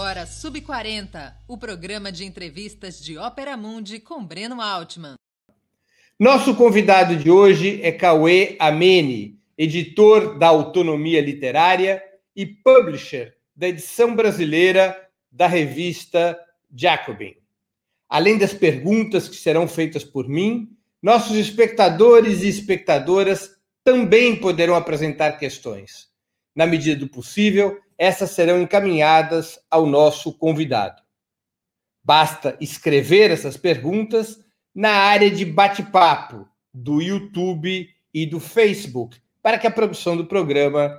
agora Sub40, o programa de entrevistas de Ópera Mundi com Breno Altman. Nosso convidado de hoje é Cauê Amene, editor da Autonomia Literária e publisher da edição brasileira da revista Jacobin. Além das perguntas que serão feitas por mim, nossos espectadores e espectadoras também poderão apresentar questões. Na medida do possível, essas serão encaminhadas ao nosso convidado. Basta escrever essas perguntas na área de bate-papo do YouTube e do Facebook, para que a produção do programa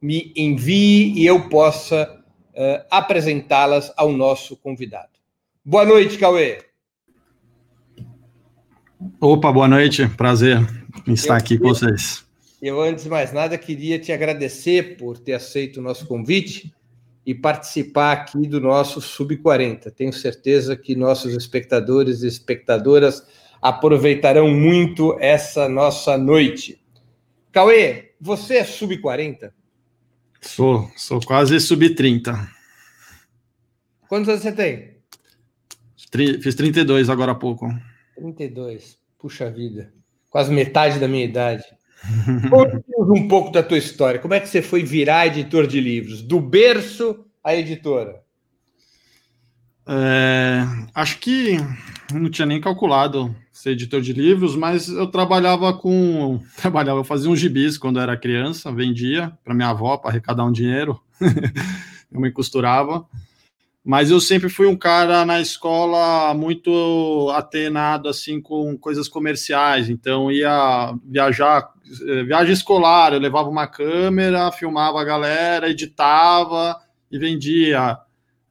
me envie e eu possa uh, apresentá-las ao nosso convidado. Boa noite, Cauê. Opa, boa noite. Prazer em estar eu, aqui com vocês. Eu, antes de mais nada, queria te agradecer por ter aceito o nosso convite e participar aqui do nosso Sub-40. Tenho certeza que nossos espectadores e espectadoras aproveitarão muito essa nossa noite. Cauê, você é Sub-40? Sou, sou quase Sub-30. Quantos anos você tem? Fiz 32 agora há pouco. 32. Puxa vida. Quase metade da minha idade. Conte um pouco da tua história. Como é que você foi virar editor de livros? Do berço à editora? É, acho que não tinha nem calculado ser editor de livros, mas eu trabalhava com. Trabalhava, eu fazia uns gibis quando era criança, vendia para minha avó para arrecadar um dinheiro. eu me costurava mas eu sempre fui um cara na escola muito atenado assim com coisas comerciais, então ia viajar, eh, viagem escolar, eu levava uma câmera, filmava a galera, editava e vendia.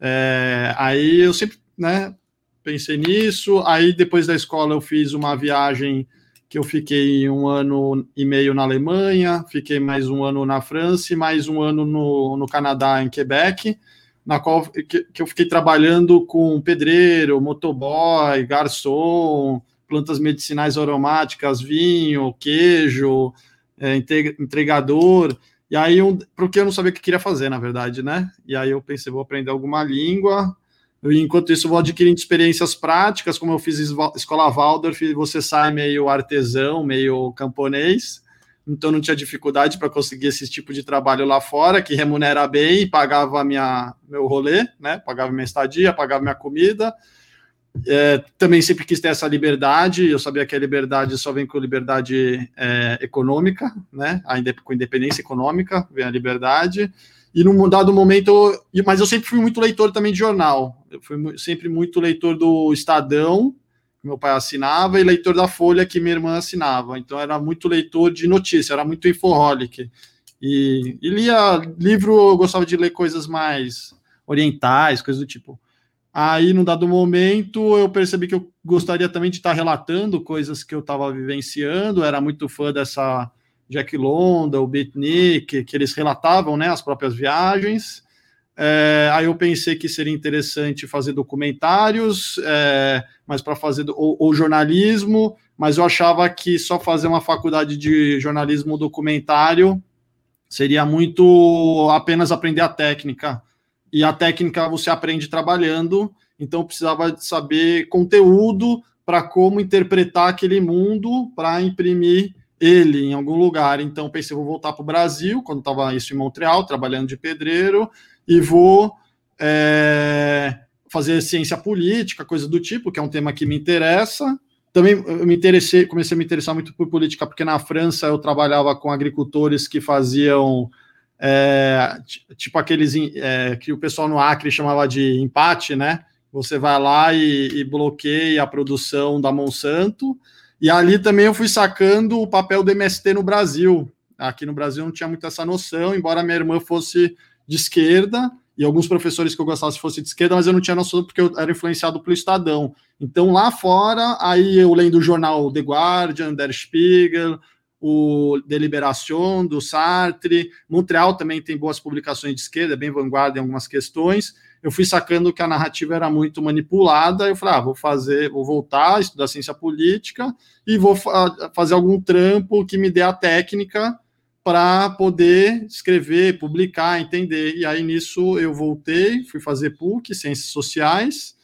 É, aí eu sempre, né, pensei nisso. Aí depois da escola eu fiz uma viagem que eu fiquei um ano e meio na Alemanha, fiquei mais um ano na França e mais um ano no, no Canadá, em Quebec na qual que, que eu fiquei trabalhando com pedreiro, motoboy, garçom, plantas medicinais aromáticas, vinho, queijo, é, entregador. E aí, um, porque eu não sabia o que queria fazer, na verdade, né? E aí eu pensei, vou aprender alguma língua. E enquanto isso, vou adquirindo experiências práticas, como eu fiz escola Waldorf, você sai meio artesão, meio camponês então não tinha dificuldade para conseguir esse tipo de trabalho lá fora, que remunera bem, pagava minha, meu rolê, né? Pagava minha estadia, pagava minha comida. É, também sempre quis ter essa liberdade, eu sabia que a liberdade só vem com liberdade é, econômica, né? com independência econômica vem a liberdade. E num dado momento, mas eu sempre fui muito leitor também de jornal. Eu fui sempre muito leitor do Estadão, meu pai assinava, e leitor da Folha, que minha irmã assinava. Então, era muito leitor de notícia, era muito infoholic. E, e lia livro, eu gostava de ler coisas mais orientais, coisas do tipo. Aí, num dado momento, eu percebi que eu gostaria também de estar relatando coisas que eu estava vivenciando, era muito fã dessa Jack London, o Beatnik, que eles relatavam né, as próprias viagens. É, aí eu pensei que seria interessante fazer documentários, é, mas para fazer ou, ou, jornalismo, mas eu achava que só fazer uma faculdade de jornalismo documentário seria muito apenas aprender a técnica. E a técnica você aprende trabalhando, então eu precisava saber conteúdo para como interpretar aquele mundo para imprimir ele em algum lugar. Então pensei, vou voltar para o Brasil, quando estava isso em Montreal, trabalhando de pedreiro, e vou é, fazer ciência política, coisa do tipo, que é um tema que me interessa. Também me interessei, comecei a me interessar muito por política, porque na França eu trabalhava com agricultores que faziam é, tipo aqueles é, que o pessoal no Acre chamava de empate, né? Você vai lá e, e bloqueia a produção da Monsanto. E ali também eu fui sacando o papel do MST no Brasil. Aqui no Brasil não tinha muito essa noção, embora minha irmã fosse de esquerda, e alguns professores que eu gostava se fosse de esquerda, mas eu não tinha noção porque eu era influenciado pelo Estadão. Então, lá fora, aí eu lendo o jornal The Guardian, Der Spiegel, o Deliberação, do Sartre, Montreal também tem boas publicações de esquerda, bem vanguarda em algumas questões. Eu fui sacando que a narrativa era muito manipulada, eu falei, ah, vou fazer, vou voltar, estudar ciência política e vou fa fazer algum trampo que me dê a técnica para poder escrever, publicar, entender. E aí nisso eu voltei, fui fazer PUC, Ciências Sociais,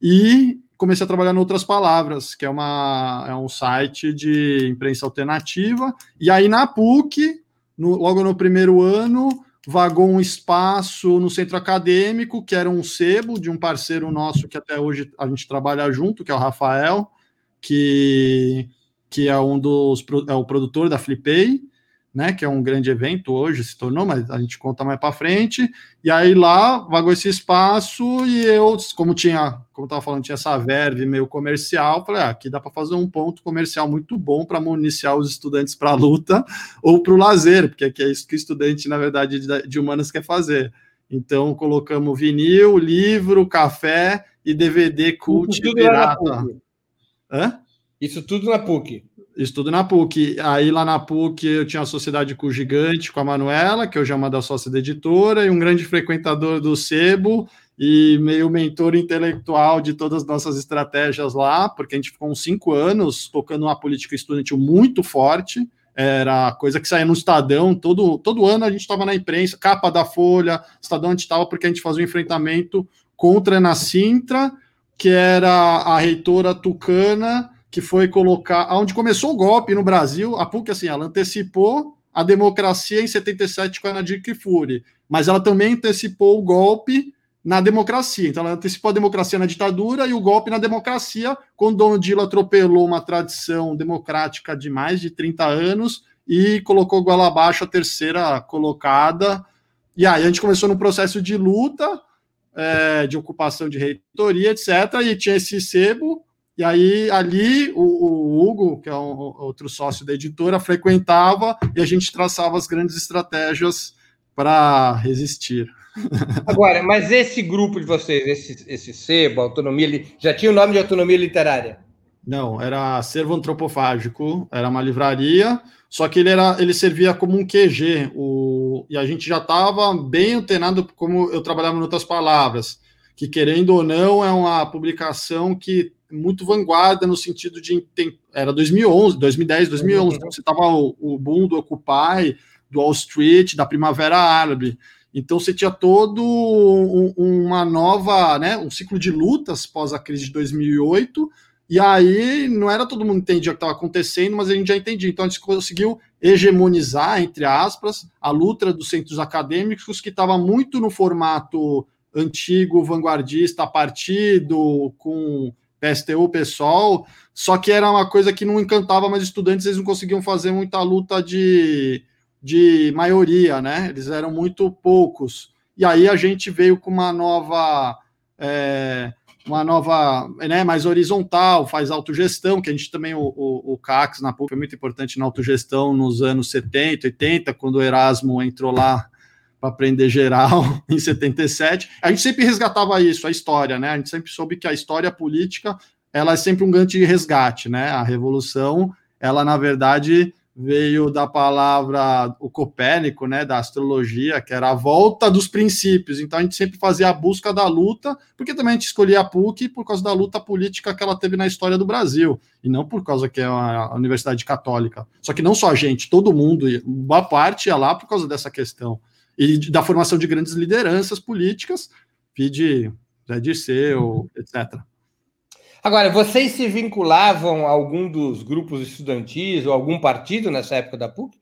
e comecei a trabalhar em Outras Palavras, que é, uma, é um site de imprensa alternativa. E aí na PUC, no, logo no primeiro ano, vagou um espaço no centro acadêmico, que era um sebo de um parceiro nosso que até hoje a gente trabalha junto, que é o Rafael, que, que é um dos é o produtor da Flipei né, que é um grande evento hoje, se tornou, mas a gente conta mais para frente. E aí lá vagou esse espaço e eu, como tinha, como estava falando, tinha essa verve meio comercial, falei, ah, aqui dá para fazer um ponto comercial muito bom para municiar os estudantes para a luta ou para o lazer, porque aqui é isso que o estudante, na verdade, de, humanas quer fazer. Então colocamos vinil, livro, café e DVD cult tudo pirata. Hã? Isso tudo na PUC. Estudo na PUC. Aí lá na PUC eu tinha uma sociedade com o Gigante, com a Manuela, que hoje é uma das sócias da editora, e um grande frequentador do Sebo e meio mentor intelectual de todas as nossas estratégias lá, porque a gente ficou uns cinco anos tocando uma política estudantil muito forte. Era coisa que saía no Estadão, todo, todo ano a gente estava na imprensa, capa da Folha, Estadão a gente estava porque a gente fazia um enfrentamento contra a Ana Sintra, que era a reitora tucana, que foi colocar, onde começou o golpe no Brasil, a PUC, assim, ela antecipou a democracia em 77 com a Nadir Kifuri, mas ela também antecipou o golpe na democracia. Então, ela antecipou a democracia na ditadura e o golpe na democracia, quando Dom Dilo atropelou uma tradição democrática de mais de 30 anos e colocou goela abaixo a terceira colocada. E aí a gente começou no processo de luta, é, de ocupação de reitoria, etc. E tinha esse sebo, e aí, ali, o, o, Hugo, que é um, outro sócio da editora, frequentava e a gente traçava as grandes estratégias para resistir. Agora, mas esse grupo de vocês, esse, esse sebo, autonomia, já tinha o nome de autonomia literária? Não, era Servo Antropofágico, era uma livraria, só que ele, era, ele servia como um QG, o, e a gente já estava bem antenado, como eu trabalhava em outras palavras, que querendo ou não é uma publicação que muito vanguarda no sentido de era 2011, 2010, 2011, então você tava o, o boom do Occupy, do Wall Street, da Primavera Árabe. Então você tinha todo um, uma nova, né, um ciclo de lutas pós a crise de 2008. E aí não era todo mundo entendia o que estava acontecendo, mas a gente já entendia. Então a gente conseguiu hegemonizar, entre aspas, a luta dos centros acadêmicos que estava muito no formato antigo, vanguardista, partido, com PSTU, pessoal, só que era uma coisa que não encantava mais estudantes, eles não conseguiam fazer muita luta de, de maioria, né? Eles eram muito poucos. E aí a gente veio com uma nova. É, uma nova, né, mais horizontal, faz autogestão, que a gente também, o, o, o CACS na PUC foi muito importante na autogestão nos anos 70, 80, quando o Erasmo entrou lá para aprender geral em 77. A gente sempre resgatava isso, a história, né? A gente sempre soube que a história política ela é sempre um grande resgate, né? A revolução, ela na verdade veio da palavra o Copérnico, né, da astrologia, que era a volta dos princípios. Então a gente sempre fazia a busca da luta, porque também a gente escolhia a PUC por causa da luta política que ela teve na história do Brasil, e não por causa que é uma universidade católica. Só que não só a gente, todo mundo, boa parte ia lá por causa dessa questão e da formação de grandes lideranças políticas, pede Zé Dirceu, etc. Agora, vocês se vinculavam a algum dos grupos estudantis ou algum partido nessa época da PUC?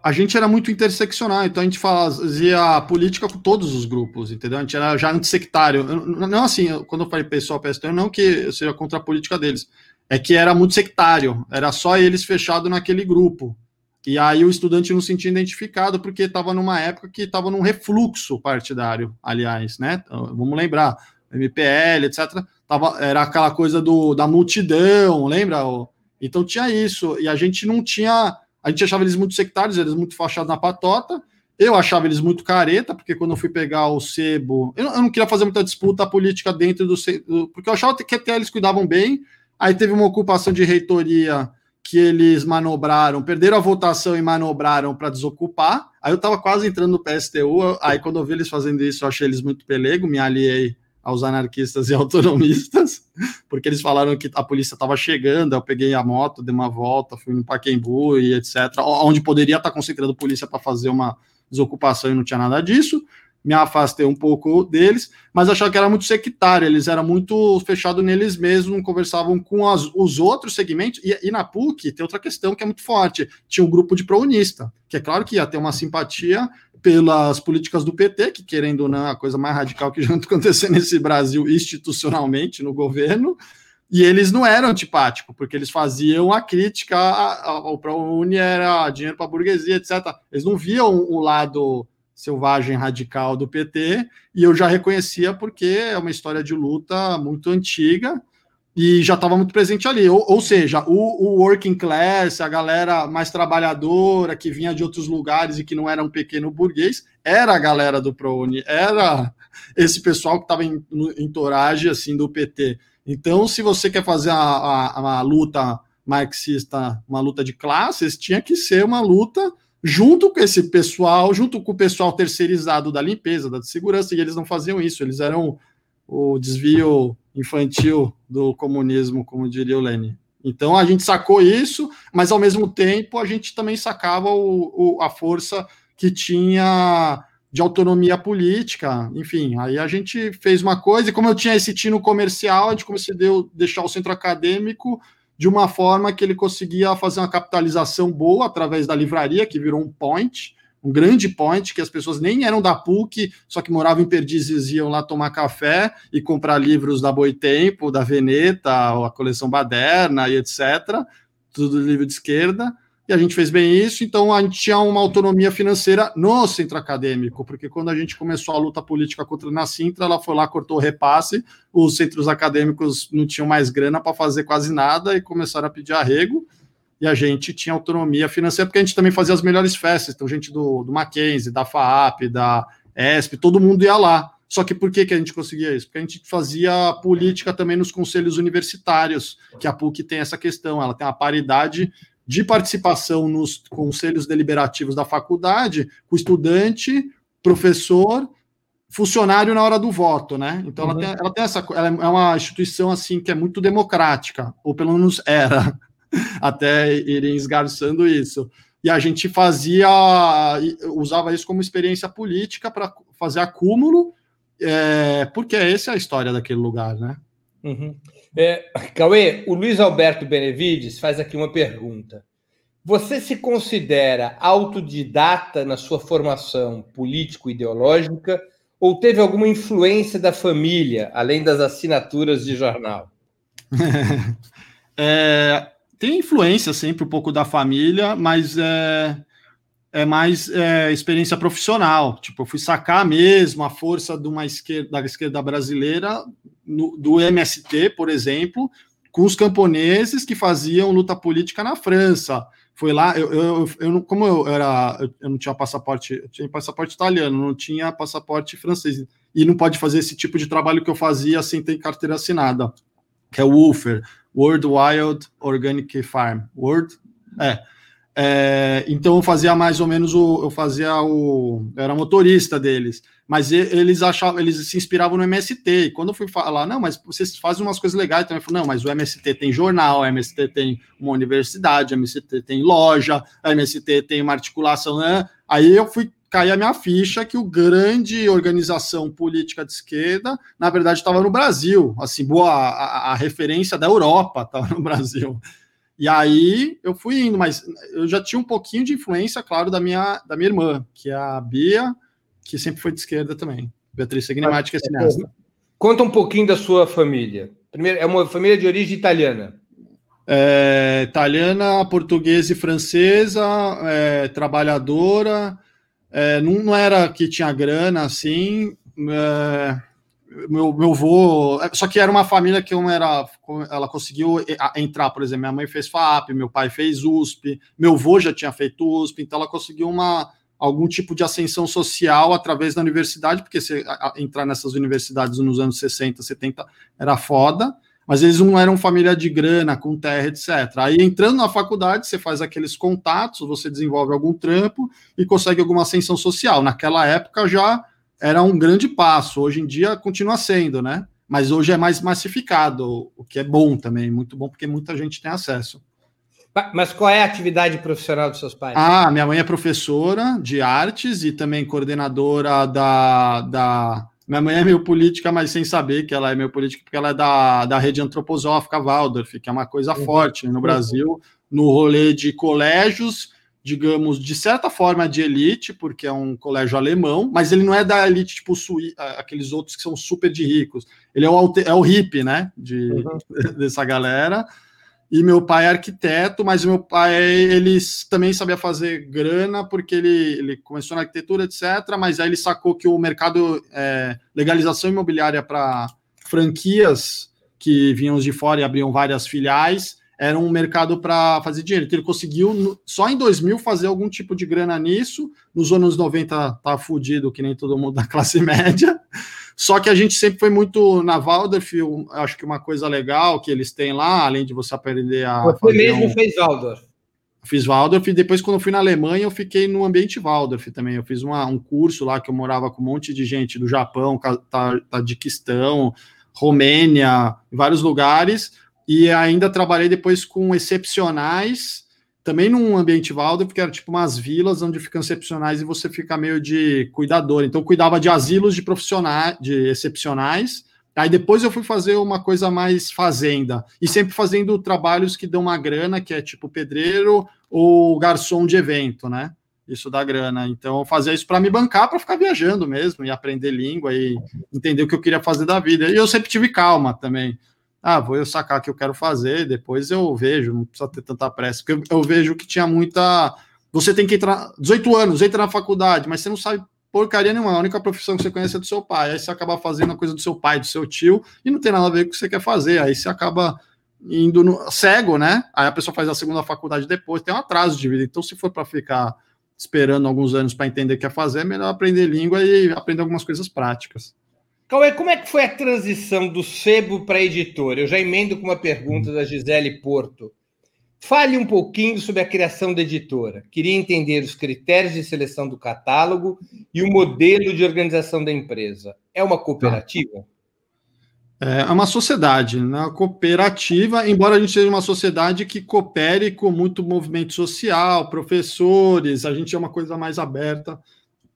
A gente era muito interseccional, então a gente fazia política com todos os grupos, entendeu? A gente era já antissectário. Não assim, quando eu falei pessoal PSTU, não que eu seja contra a política deles, é que era muito sectário, era só eles fechados naquele grupo. E aí o estudante não se sentia identificado porque estava numa época que estava num refluxo partidário, aliás, né? Então, vamos lembrar, MPL, etc. Tava, era aquela coisa do, da multidão, lembra? Então tinha isso, e a gente não tinha. A gente achava eles muito sectários, eles muito fachados na patota. Eu achava eles muito careta, porque quando eu fui pegar o sebo, eu não, eu não queria fazer muita disputa política dentro do. Porque eu achava que até eles cuidavam bem. Aí teve uma ocupação de reitoria que eles manobraram, perderam a votação e manobraram para desocupar. Aí eu estava quase entrando no PSTU, aí quando eu vi eles fazendo isso, eu achei eles muito pelego, me aliei aos anarquistas e autonomistas. porque eles falaram que a polícia estava chegando, eu peguei a moto, dei uma volta, fui no Paquembu e etc, onde poderia estar tá concentrando polícia para fazer uma desocupação e não tinha nada disso me afastei um pouco deles, mas achava que era muito sectário, eles eram muito fechados neles mesmos, não conversavam com as, os outros segmentos, e, e, na PUC tem outra questão que é muito forte, tinha um grupo de prounista, que é claro que ia ter uma simpatia pelas políticas do PT, que querendo ou não é a coisa mais radical que já aconteceu nesse Brasil institucionalmente, no governo, e eles não eram antipáticos, porque eles faziam a crítica ao ProUni era dinheiro para a burguesia, etc. Eles não viam o lado selvagem radical do PT, e eu já reconhecia porque é uma história de luta muito antiga e já estava muito presente ali. Ou, ou seja, o, o, working class, a galera mais trabalhadora que vinha de outros lugares e que não era um pequeno burguês, era a galera do ProUni, era esse pessoal que estava em, em toragem assim do PT. Então, se você quer fazer a, a, a luta marxista, uma luta de classes, tinha que ser uma luta junto com esse pessoal, junto com o pessoal terceirizado da limpeza, da segurança, e eles não faziam isso, eles eram o desvio infantil do comunismo, como diria o Lenin. Então a gente sacou isso, mas ao mesmo tempo a gente também sacava o, o, a força que tinha de autonomia política, enfim, aí a gente fez uma coisa, e como eu tinha esse tino comercial, a gente a deixar o centro acadêmico de uma forma que ele conseguia fazer uma capitalização boa através da livraria, que virou um point, um grande point, que as pessoas nem eram da PUC, só que moravam em Perdizes, iam lá tomar café e comprar livros da Boitempo, da Veneta, a coleção Baderna e etc. Tudo livro de esquerda e a gente fez bem isso, então a gente tinha uma autonomia financeira no centro acadêmico, porque quando a gente começou a luta política contra a Nacintra, ela foi lá, cortou o repasse, os centros acadêmicos não tinham mais grana para fazer quase nada e começaram a pedir arrego, e a gente tinha autonomia financeira, porque a gente também fazia as melhores festas, então gente do, do Mackenzie, da FAAP, da ESP, todo mundo ia lá. Só que por que, que a gente conseguia isso? Porque a gente fazia política também nos conselhos universitários, que a PUC tem essa questão, ela tem a paridade de participação nos conselhos deliberativos da faculdade, com estudante, professor, funcionário na hora do voto, né? Então uhum. ela, tem, ela tem essa, ela é uma instituição assim que é muito democrática, ou pelo menos era, até irem esgarçando isso. E a gente fazia, usava isso como experiência política para fazer acúmulo, é, porque essa é a história daquele lugar, né? Uhum. É, Cauê, o Luiz Alberto Benevides faz aqui uma pergunta. Você se considera autodidata na sua formação político-ideológica ou teve alguma influência da família, além das assinaturas de jornal? é, tem influência sempre um pouco da família, mas é, é mais é, experiência profissional. Tipo, eu fui sacar mesmo a força de uma esquerda, da esquerda brasileira, no, do MST, por exemplo, com os camponeses que faziam luta política na França. Foi lá, eu, eu, eu como eu era, eu não tinha passaporte, eu tinha passaporte italiano, não tinha passaporte francês, e não pode fazer esse tipo de trabalho que eu fazia sem ter carteira assinada, que é o WOFER, World Wild Organic Farm. World, é, é, então eu fazia mais ou menos o. Eu fazia o. Eu era motorista deles. Mas eles achavam, eles se inspiravam no MST. E quando eu fui falar, não, mas vocês fazem umas coisas legais também. Eu falei, não, mas o MST tem jornal, o MST tem uma universidade, o MST tem loja, o MST tem uma articulação, né? Aí eu fui cair a minha ficha que o grande organização política de esquerda, na verdade, estava no Brasil. Assim, boa, a, a referência da Europa estava no Brasil. E aí eu fui indo, mas eu já tinha um pouquinho de influência, claro, da minha, da minha irmã, que é a Bia, que sempre foi de esquerda também. Beatriz Segnemati, que é cineasta. Conta um pouquinho da sua família. Primeiro, é uma família de origem italiana. É, italiana, portuguesa e francesa, é, trabalhadora. É, não, não, era que tinha grana assim. É, meu, meu avô. Só que era uma família que eu era. Ela conseguiu entrar, por exemplo, minha mãe fez FAP, meu pai fez USP, meu avô já tinha feito USP, então ela conseguiu uma, algum tipo de ascensão social através da universidade, porque se entrar nessas universidades nos anos 60, 70 era foda, mas eles não eram família de grana, com terra, etc. Aí entrando na faculdade, você faz aqueles contatos, você desenvolve algum trampo e consegue alguma ascensão social. Naquela época já era um grande passo. Hoje em dia continua sendo, né? Mas hoje é mais massificado, o que é bom também, muito bom, porque muita gente tem acesso. Mas qual é a atividade profissional dos seus pais? Ah, minha mãe é professora de artes e também coordenadora da. da... Minha mãe é meio política, mas sem saber que ela é meio política, porque ela é da, da rede antroposófica Waldorf, que é uma coisa uhum. forte no Brasil, no rolê de colégios, digamos, de certa forma de elite, porque é um colégio alemão, mas ele não é da elite tipo sui, aqueles outros que são super de ricos. Ele é o, é o hippie, né? De, uhum. dessa galera e meu pai é arquiteto, mas meu pai ele também sabia fazer grana porque ele, ele começou na arquitetura, etc. Mas aí ele sacou que o mercado é, legalização imobiliária para franquias que vinham de fora e abriam várias filiais era um mercado para fazer dinheiro. Então ele conseguiu só em 2000 fazer algum tipo de grana nisso. Nos anos 90 tá fudido que nem todo mundo da classe média. Só que a gente sempre foi muito na Waldorf, acho que uma coisa legal que eles têm lá, além de você aprender a. Você mesmo um... fez Waldorf. Fiz Waldorf e depois, quando eu fui na Alemanha, eu fiquei no ambiente Waldorf também. Eu fiz uma, um curso lá que eu morava com um monte de gente do Japão, Tadiquistão, Romênia, vários lugares, e ainda trabalhei depois com excepcionais também num ambiente Waldorf, que era tipo umas vilas onde ficam excepcionais e você fica meio de cuidador. Então, cuidava de asilos de profissionais, de excepcionais. Aí depois eu fui fazer uma coisa mais fazenda, e sempre fazendo trabalhos que dão uma grana, que é tipo pedreiro ou garçom de evento, né? Isso dá grana. Então, fazia isso para me bancar, para ficar viajando mesmo, e aprender língua e entender o que eu queria fazer da vida. E eu sempre tive calma também ah, vou eu sacar o que eu quero fazer, depois eu vejo, não precisa ter tanta pressa, porque eu, vejo que tinha muita. Você tem que entrar, 18 anos, entra na faculdade, mas você não sabe porcaria nenhuma, a única profissão que você conhece é do seu pai, aí você acaba fazendo a coisa do seu pai, do seu tio, e não tem nada a ver com o que você quer fazer, aí você acaba indo no, cego, né? Aí a pessoa faz a segunda faculdade depois, tem um atraso de vida, então se for para ficar esperando alguns anos para entender o que quer fazer, é melhor aprender língua e aprender algumas coisas práticas. Cauê, como é que foi a transição do sebo para a editora? Eu já emendo com uma pergunta da Gisele Porto. Fale um pouquinho sobre a criação da editora. Queria entender os critérios de seleção do catálogo e o modelo de organização da empresa. É uma cooperativa? É, é uma sociedade, né? cooperativa, embora a gente seja uma sociedade que coopere com muito movimento social, professores, a gente é uma coisa mais aberta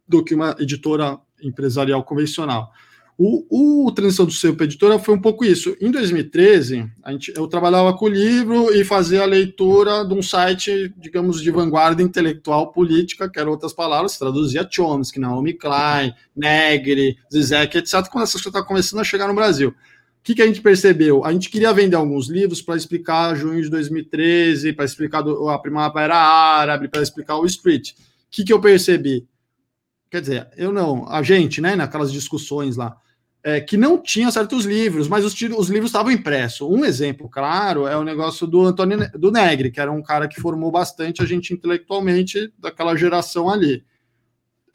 do que uma editora empresarial convencional. O, o Transição do Seu Editora foi um pouco isso. Em 2013, a gente, eu trabalhava com o livro e fazia a leitura de um site, digamos, de vanguarda intelectual política, que eram outras palavras, traduzia Chomsky, Naomi Klein, Negri, Zizek, etc., quando essas coisas estavam começando a chegar no Brasil. O que, que a gente percebeu? A gente queria vender alguns livros para explicar junho de 2013, para explicar do, a Primavera Árabe, para explicar o Street. O que, que eu percebi? Quer dizer, eu não, a gente, né, naquelas discussões lá, é, que não tinha certos livros, mas os, os livros estavam impressos. Um exemplo claro é o negócio do Antônio do Negri, que era um cara que formou bastante a gente intelectualmente daquela geração ali.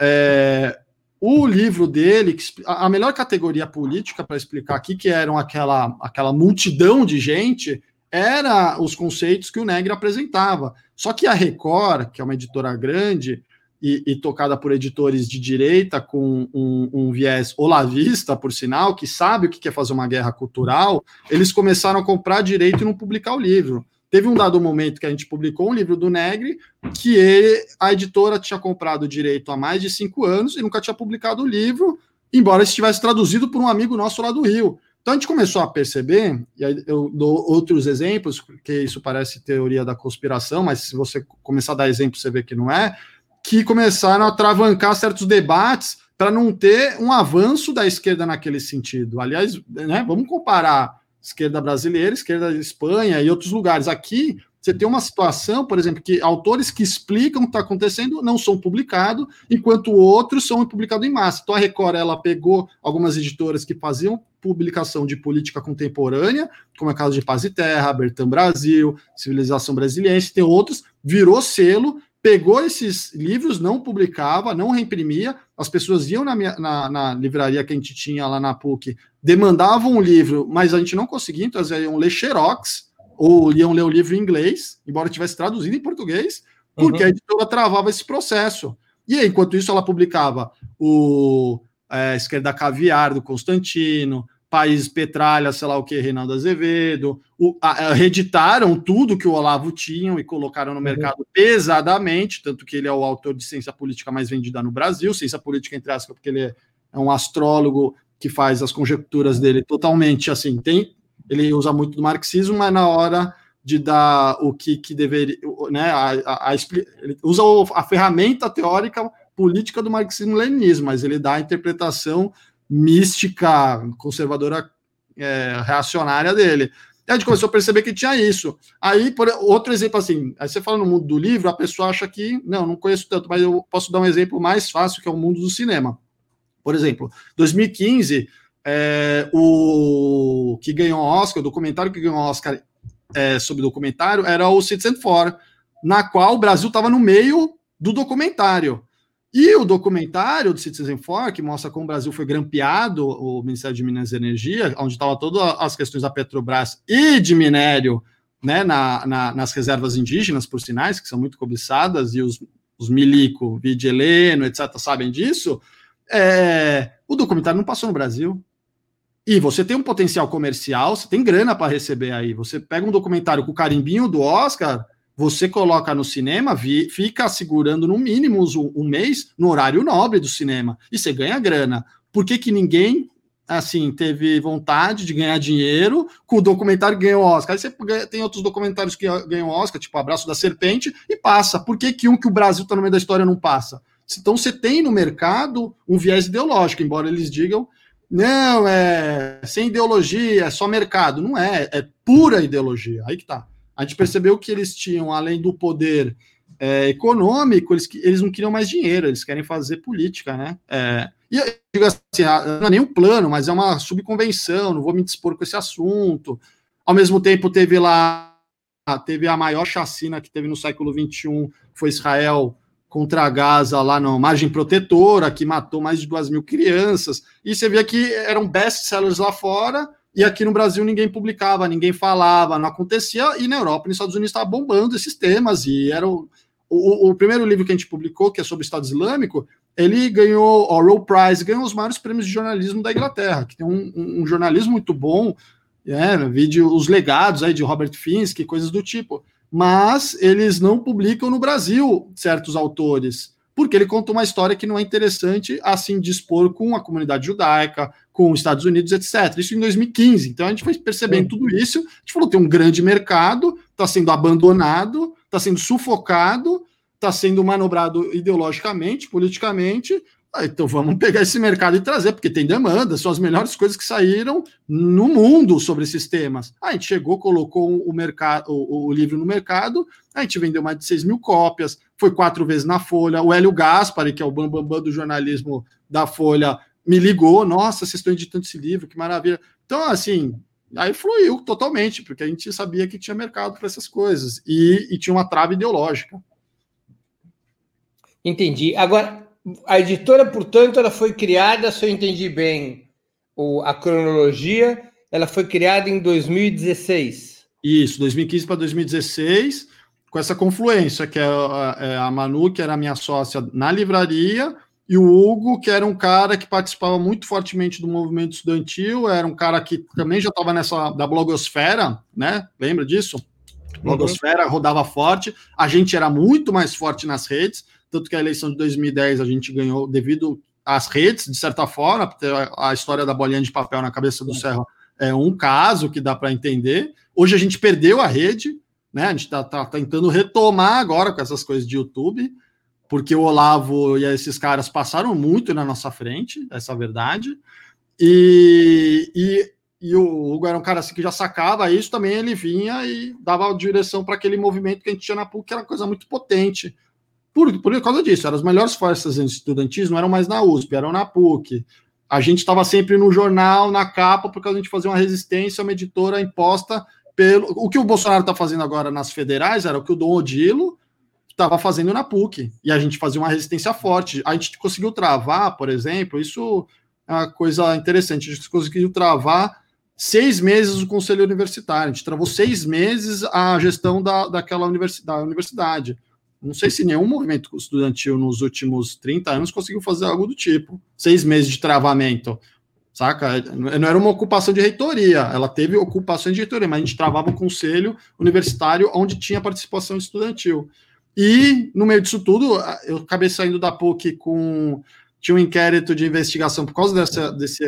É, o livro dele, a melhor categoria política para explicar aqui, que eram aquela, aquela multidão de gente, era os conceitos que o Negri apresentava. Só que a Record, que é uma editora grande, e, e, tocada por editores de direita com um, um, viés olavista, por sinal, que sabe o que quer fazer uma guerra cultural, eles começaram a comprar direito e não publicar o livro. Teve um dado momento que a gente publicou um livro do Negri, que ele, a editora tinha comprado direito há mais de cinco anos e nunca tinha publicado o livro, embora estivesse traduzido por um amigo nosso lá do Rio. Então a gente começou a perceber, e aí eu dou outros exemplos, porque isso parece teoria da conspiração, mas se você começar a dar exemplo, você vê que não é que começaram a travancar certos debates para não ter um avanço da esquerda naquele sentido. Aliás, né, vamos comparar esquerda brasileira, esquerda da Espanha e outros lugares. Aqui você tem uma situação, por exemplo, que autores que explicam o que está acontecendo não são publicados, enquanto outros são publicados em massa. Então a Record ela pegou algumas editoras que faziam publicação de política contemporânea, como é o caso de Paz e Terra, Bertam Brasil, Civilização Brasiliense, tem outros, virou selo pegou esses livros, não publicava, não reimprimia, as pessoas iam na, minha, na, na, livraria que a gente tinha lá na PUC, demandavam um livro, mas a gente não conseguia, então eles iam ler Xerox, ou iam ler o livro em inglês, embora tivesse traduzido em português, porque uhum. a editora travava esse processo. E aí, enquanto isso, ela publicava o é, Esquerda Caviar, do Constantino, País Petralha, sei lá o que, Reinaldo Azevedo, o, a, tudo que o Olavo tinha e colocaram no uhum. mercado pesadamente, tanto que ele é o autor de ciência política mais vendida no Brasil, ciência política entre aspas, porque ele é, é um astrólogo que faz as conjecturas dele totalmente assim, tem, ele usa muito do marxismo, mas na hora de dar o que, que deveria, né, a, a, a, ele usa a ferramenta teórica política do marxismo-leninismo, mas ele dá a interpretação mística, conservadora, é, reacionária dele. E a gente começou a perceber que tinha isso. Aí, por outro exemplo assim, aí você fala no mundo do livro, a pessoa acha que, não, não conheço tanto, mas eu posso dar um exemplo mais fácil, que é o mundo do cinema. Por exemplo, 2015, é, o que ganhou Oscar, o documentário que ganhou Oscar é, sobre documentário era o Citizen Four, na qual o Brasil estava no meio do documentário. E o documentário do Citizen Four, que mostra como o Brasil foi grampeado, o Ministério de Minas e Energia, onde estavam todas as questões da Petrobras e de minério né, na, na, nas reservas indígenas, por sinais, que são muito cobiçadas, e os, os milico, Vide Heleno, etc., sabem disso, é, o documentário não passou no Brasil. E você tem um potencial comercial, você tem grana para receber aí. Você pega um documentário com o carimbinho do Oscar, você coloca no cinema, vi, fica segurando no mínimo um, um, mês no horário nobre do cinema e você ganha grana. Por que, que ninguém assim teve vontade de ganhar dinheiro com o documentário ganhou Oscar? Aí você tem outros documentários que ganham Oscar, tipo Abraço da Serpente, e passa. Por que, que um que o Brasil está no meio da história não passa? Então você tem no mercado um viés ideológico, embora eles digam não, é sem ideologia, é só mercado. Não é, é pura ideologia. Aí que tá a gente percebeu que eles tinham, além do poder é, econômico, eles, eles não queriam mais dinheiro, eles querem fazer política, né? É, e eu digo assim, ah, não é nem um plano, mas é uma subconvenção, não vou me dispor com esse assunto. Ao mesmo tempo, teve lá, teve a maior chacina que teve no século XXI, foi Israel contra Gaza lá na margem protetora, que matou mais de duas mil crianças. E você via que eram best-sellers lá fora, e aqui no Brasil ninguém publicava, ninguém falava, não acontecia, e na Europa e nos Estados Unidos estava bombando esses temas, e era o, o, o, primeiro livro que a gente publicou, que é sobre o Estado Islâmico, ele ganhou o Royal Prize, ganhou os maiores prêmios de jornalismo da Inglaterra, que tem um, um, um jornalismo muito bom, é, vídeo, os legados aí de Robert Finsky, coisas do tipo, mas eles não publicam no Brasil certos autores, porque ele conta uma história que não é interessante assim dispor com a comunidade judaica, com os Estados Unidos, etc. Isso em 2015. Então a gente foi percebendo tudo isso. A gente falou: tem um grande mercado, está sendo abandonado, está sendo sufocado, está sendo manobrado ideologicamente, politicamente. Ah, então vamos pegar esse mercado e trazer, porque tem demanda, são as melhores coisas que saíram no mundo sobre esses temas. a gente chegou, colocou o, mercado, o, o livro no mercado, a gente vendeu mais de 6 mil cópias, foi quatro vezes na Folha. O Hélio Gaspari, que é o bambambam bam, bam do jornalismo da Folha, me ligou. Nossa, vocês estão editando esse livro, que maravilha. Então, assim, aí fluiu totalmente, porque a gente sabia que tinha mercado para essas coisas e, e tinha uma trave ideológica. Entendi. Agora, a editora, portanto, ela foi criada, se eu entendi bem o, a cronologia, ela foi criada em 2016. Isso, 2015 para 2016, com essa confluência, que é a, é a Manu, que era minha sócia na livraria, e o Hugo, que era um cara que participava muito fortemente do movimento estudantil, era um cara que também já estava nessa da blogosfera, né? Lembra disso? Blogosfera uhum. rodava forte, a gente era muito mais forte nas redes, tanto que a eleição de 2010 a gente ganhou devido às redes, de certa forma, a história da bolinha de papel na cabeça do Serra é um caso que dá para entender. Hoje a gente perdeu a rede, né? A gente está tá tentando retomar agora com essas coisas de YouTube, porque o Olavo e esses caras passaram muito na nossa frente, essa é a verdade. E, e, e o Hugo era um cara assim que já sacava isso, também ele vinha e dava direção para aquele movimento que a gente tinha na PUC, que era uma coisa muito potente por, por causa disso, eram as melhores forças estudantis, não eram mais na USP, eram na PUC. A gente estava sempre no jornal, na capa, porque a gente fazia uma resistência a uma editora imposta pelo. O que o Bolsonaro está fazendo agora nas federais era o que o Dom Odilo estava fazendo na PUC. E a gente fazia uma resistência forte. A gente conseguiu travar, por exemplo, isso é uma coisa interessante. A gente conseguiu travar seis meses o conselho universitário. A gente travou seis meses a gestão da, daquela universidade, da universidade. Não sei se nenhum movimento estudantil nos últimos 30 anos conseguiu fazer algo do tipo. Seis meses de travamento. saca? Não era uma ocupação de reitoria, ela teve ocupações de reitoria, mas a gente travava o conselho universitário onde tinha participação estudantil. E, no meio disso tudo, eu acabei saindo da PUC com. Tinha um inquérito de investigação por causa dessa, desse,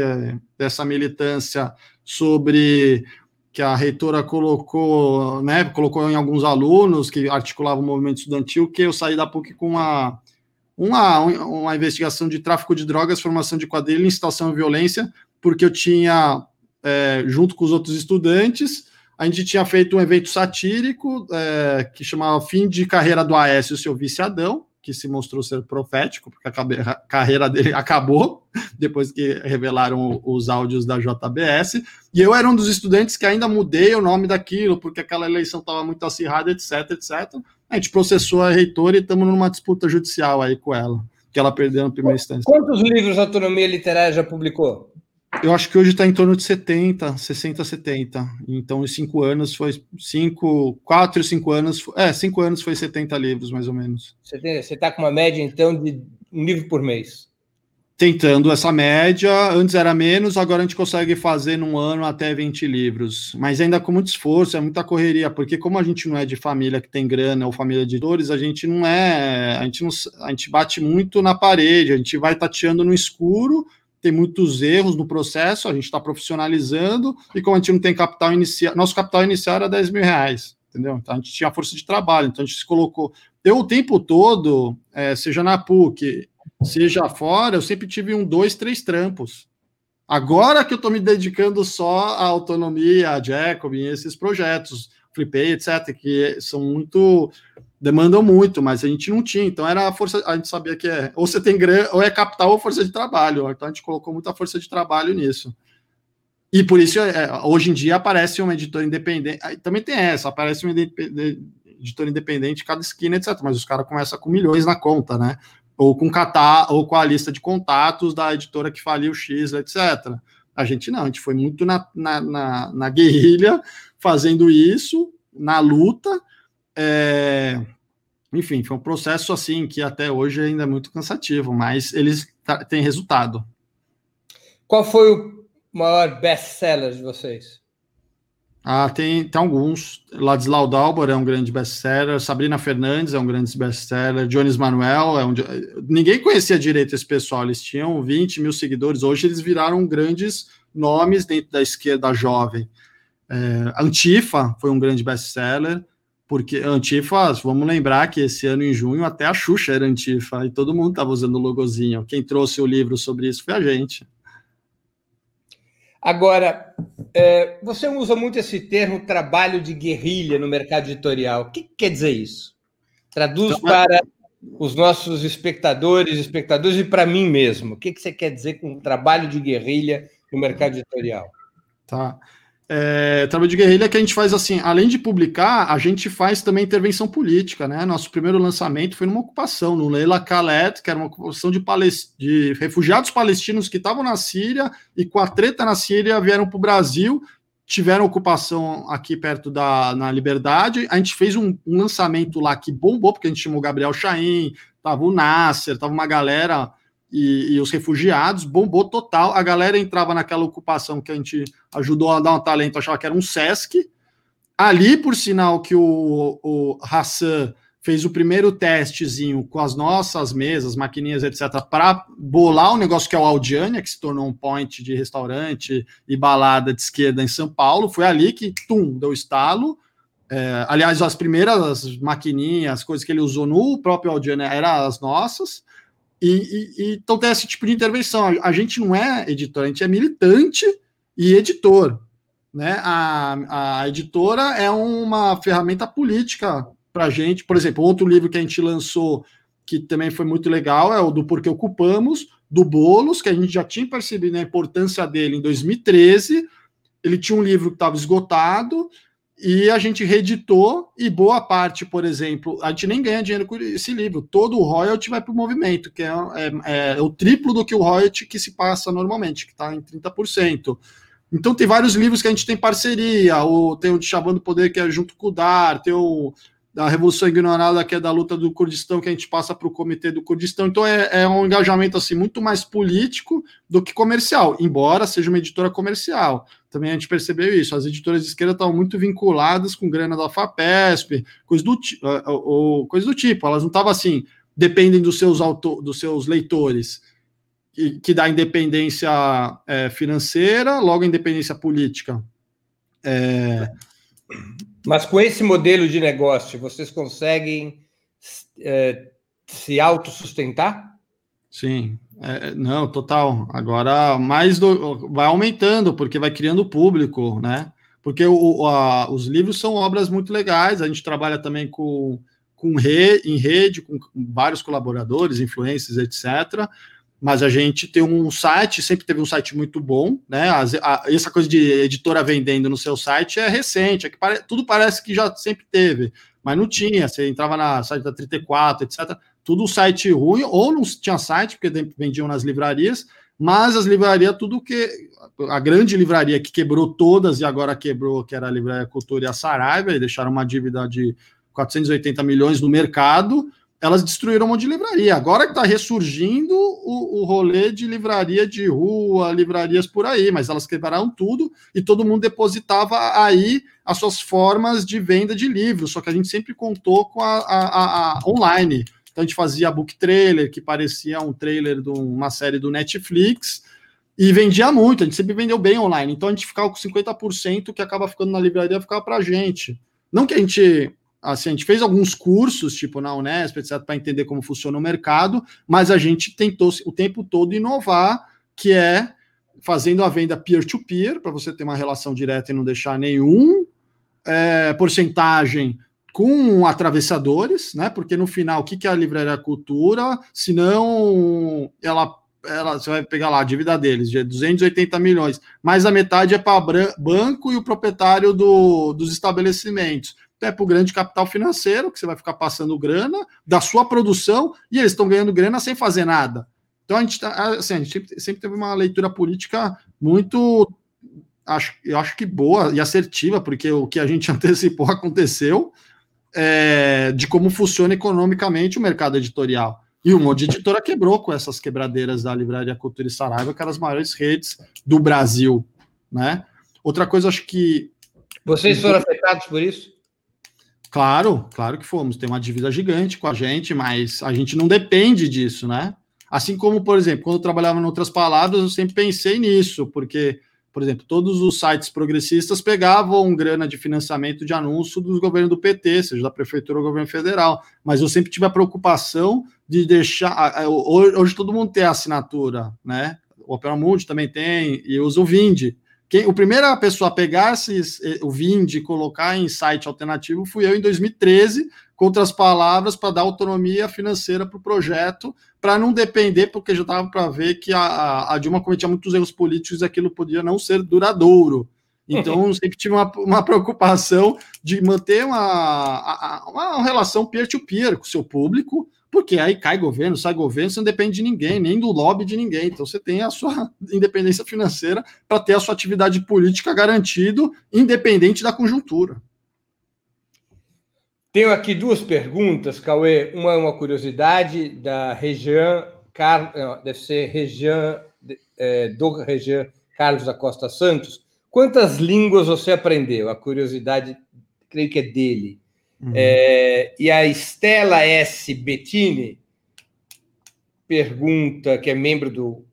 dessa militância sobre que a reitora colocou, né, colocou em alguns alunos que articulavam o movimento estudantil, que eu saí da PUC com uma, uma, uma investigação de tráfico de drogas, formação de quadrilha, incitação à violência, porque eu tinha, é, junto com os outros estudantes, a gente tinha feito um evento satírico é, que chamava Fim de Carreira do Aécio, seu viciadão, que se mostrou ser profético, porque a carreira dele acabou depois que revelaram os áudios da JBS. E eu era um dos estudantes que ainda mudei o nome daquilo, porque aquela eleição estava muito acirrada, etc, etc. A gente processou a reitora e estamos numa disputa judicial aí com ela, que ela perdeu na primeira instância. Quantos livros a Autonomia Literária já publicou? Eu acho que hoje está em torno de 70, 60, 70. Então, em cinco anos foi cinco, quatro, cinco anos. É, cinco anos foi 70 livros, mais ou menos. Você está com uma média, então, de um livro por mês? Tentando essa média. Antes era menos, agora a gente consegue fazer num ano até 20 livros. Mas ainda com muito esforço, é muita correria, porque como a gente não é de família que tem grana ou família de editores, a gente não é. A gente, não, a gente bate muito na parede, a gente vai tateando no escuro tem muitos erros no processo, a gente está profissionalizando, e como a gente não tem capital inicial, nosso capital inicial era 10 mil reais, entendeu? Então a gente tinha força de trabalho, então a gente se colocou. Eu o tempo todo, é, seja na PUC, seja fora, eu sempre tive um, dois, três trampos. Agora que eu estou me dedicando só à autonomia, a Jacobin, esses projetos, FreePay, etc., que são muito demandam muito, mas a gente não tinha, então era a força, a gente sabia que é, ou você tem grana, ou é capital ou força de trabalho, então a gente colocou muita força de trabalho nisso. E por isso, é, hoje em dia, aparece uma editora independente, também tem essa, aparece um editor independente cada esquina, etc, mas os caras começam com milhões na conta, né? Ou com catar, ou com a lista de contatos da editora que faliu X, etc. A gente não, a gente foi muito na, na, na, na guerrilha fazendo isso, na luta, é, enfim, foi um processo assim que até hoje ainda é muito cansativo, mas eles têm resultado. Qual foi o maior best-seller de vocês? Ah, tem, tem alguns. Ladislau Dalbor é um grande best-seller, Sabrina Fernandes é um grande best-seller, Jones Manuel é um. Ninguém conhecia direito esse pessoal, eles tinham 20 mil seguidores, hoje eles viraram grandes nomes dentro da esquerda jovem. É, Antifa foi um grande best-seller. Porque Antifa, vamos lembrar que esse ano em junho até a Xuxa era Antifa e todo mundo estava usando o logozinho. Quem trouxe o livro sobre isso foi a gente. Agora, é, você usa muito esse termo trabalho de guerrilha no mercado editorial. O que quer dizer isso? Traduz então, para os nossos espectadores, espectadores e para mim mesmo. O que, que você quer dizer com trabalho de guerrilha no mercado editorial? Tá é, trabalho de guerrilha é que a gente faz assim, além de publicar, a gente faz também intervenção política, né? Nosso primeiro lançamento foi numa ocupação, no Leila Khaled, que era uma ocupação de, de refugiados palestinos que estavam na Síria e com a treta na Síria vieram para o Brasil, tiveram ocupação aqui perto da na Liberdade. A gente fez um, um lançamento lá que bombou, porque a gente chamou o Gabriel Chaim, tava o Nasser, tava uma galera e, e, os refugiados, bombou total. A galera entrava naquela ocupação que a gente ajudou a dar um talento, achava que era um SESC. Ali, por sinal, que o, o Hassan fez o primeiro testezinho com as nossas mesas, maquininhas, etc., para bolar um negócio que é o Audiania, que se tornou um point de restaurante e balada de esquerda em São Paulo. Foi ali que, tum, deu estalo. É, aliás, as primeiras maquininhas, coisas que ele usou no próprio Audiania eram as nossas. E, e, então tem esse tipo de intervenção. A, a, gente não é editor, a gente é militante e editor. Né? A, a editora é uma ferramenta política para a gente. Por exemplo, outro livro que a gente lançou, que também foi muito legal, é o do Porquê Ocupamos, do Bolos, que a gente já tinha percebido a importância dele em 2013. Ele tinha um livro que estava esgotado, e a gente reeditou, e boa parte, por exemplo, a gente nem ganha dinheiro com esse livro. Todo o royalty vai para o movimento, que é, é, é, o triplo do que o royalty que se passa normalmente, que está em 30%. Então tem vários livros que a gente tem parceria, o, tem o de Chavando Poder, que é junto com o DAR, tem o da Revolução Ignorada, que é da luta do Kurdistão, que a gente passa para o Comitê do Kurdistão. Então é, é, um engajamento assim muito mais político do que comercial, embora seja uma editora comercial. Também a gente percebeu isso. As editoras de esquerda estavam muito vinculadas com grana da FAPESP, coisas do, ou, coisa do tipo. Elas não estavam assim, dependem dos seus, auto, dos seus leitores, que, que dá independência é, financeira, logo independência política. É, mas com esse modelo de negócio, vocês conseguem é, se autossustentar? Sim, é, não, total. Agora, mais do, vai aumentando, porque vai criando público, né? Porque o, a, os livros são obras muito legais, a gente trabalha também com, com re, em rede, com vários colaboradores, influências, etc mas a gente tem um site, sempre teve um site muito bom, né? A, a, essa coisa de editora vendendo no seu site é recente, é que pare, tudo parece que já sempre teve, mas não tinha. Você entrava na site da 34, etc. Tudo site ruim, ou não tinha site, porque vendiam nas livrarias, mas as livrarias, tudo que. A grande livraria que quebrou todas e agora quebrou, que era a Livraria Cultura e a Saraiva, e deixaram uma dívida de 480 milhões no mercado elas destruíram um monte de livraria. Agora que está ressurgindo o, o rolê de livraria de rua, livrarias por aí, mas elas quebraram tudo e todo mundo depositava aí as suas formas de venda de livros, só que a gente sempre contou com a, a, a online. Então a gente fazia book trailer, que parecia um trailer de uma série do Netflix, e vendia muito, a gente sempre vendeu bem online. Então a gente ficava com 50% que acaba ficando na livraria, ficava para a gente. Não que a gente assim, a gente fez alguns cursos, tipo na Unesp, etc., para entender como funciona o mercado, mas a gente tentou o tempo todo inovar, que é fazendo a venda peer-to-peer, para você ter uma relação direta e não deixar nenhum é, porcentagem com atravessadores, né? Porque no final, o que, é a livraria cultura? Se não, ela, ela, você vai pegar lá a dívida deles, de 280 milhões, mais a metade é para banco e o proprietário do, dos estabelecimentos é para o grande capital financeiro, que você vai ficar passando grana da sua produção e eles estão ganhando grana sem fazer nada. Então a gente, tá, assim, a gente sempre teve uma leitura política muito, acho, eu acho que boa e assertiva, porque o que a gente antecipou aconteceu é, de como funciona economicamente o mercado editorial. E um monte de editora quebrou com essas quebradeiras da Livraria Cultura e Saraiva, que eram as maiores redes do Brasil, né? Outra coisa, acho que vocês foram afetados por isso? Claro, claro que fomos. Tem uma dívida gigante com a gente, mas a gente não depende disso, né? Assim como, por exemplo, quando eu trabalhava em outras palavras, eu sempre pensei nisso, porque, por exemplo, todos os sites progressistas pegavam grana de financiamento de anúncio dos governos do PT, seja da prefeitura ou governo federal. Mas eu sempre tive a preocupação de deixar. Hoje todo mundo tem a assinatura, né? O Opera Mundi também tem, e usa o Vind. Quem, o primeira pessoa a pegar esses, eh, o Vind e colocar em site alternativo fui eu em 2013, com outras palavras, para dar autonomia financeira para o projeto, para não depender, porque já estava para ver que a, a Dilma cometia muitos erros políticos e aquilo podia não ser duradouro. Então, sempre tive uma, uma preocupação de manter uma, uma relação peer-to-peer -peer com o seu público, porque aí cai governo, sai governo, você não depende de ninguém, nem do lobby de ninguém. Então você tem a sua independência financeira para ter a sua atividade política garantido, independente da conjuntura. Tenho aqui duas perguntas, Cauê. Uma é uma curiosidade da Região, Car... deve ser Região, é, do Região Carlos da Costa Santos. Quantas línguas você aprendeu? A curiosidade, creio que é dele. Uhum. É, e a Estela S. Bettini pergunta, que é membro do,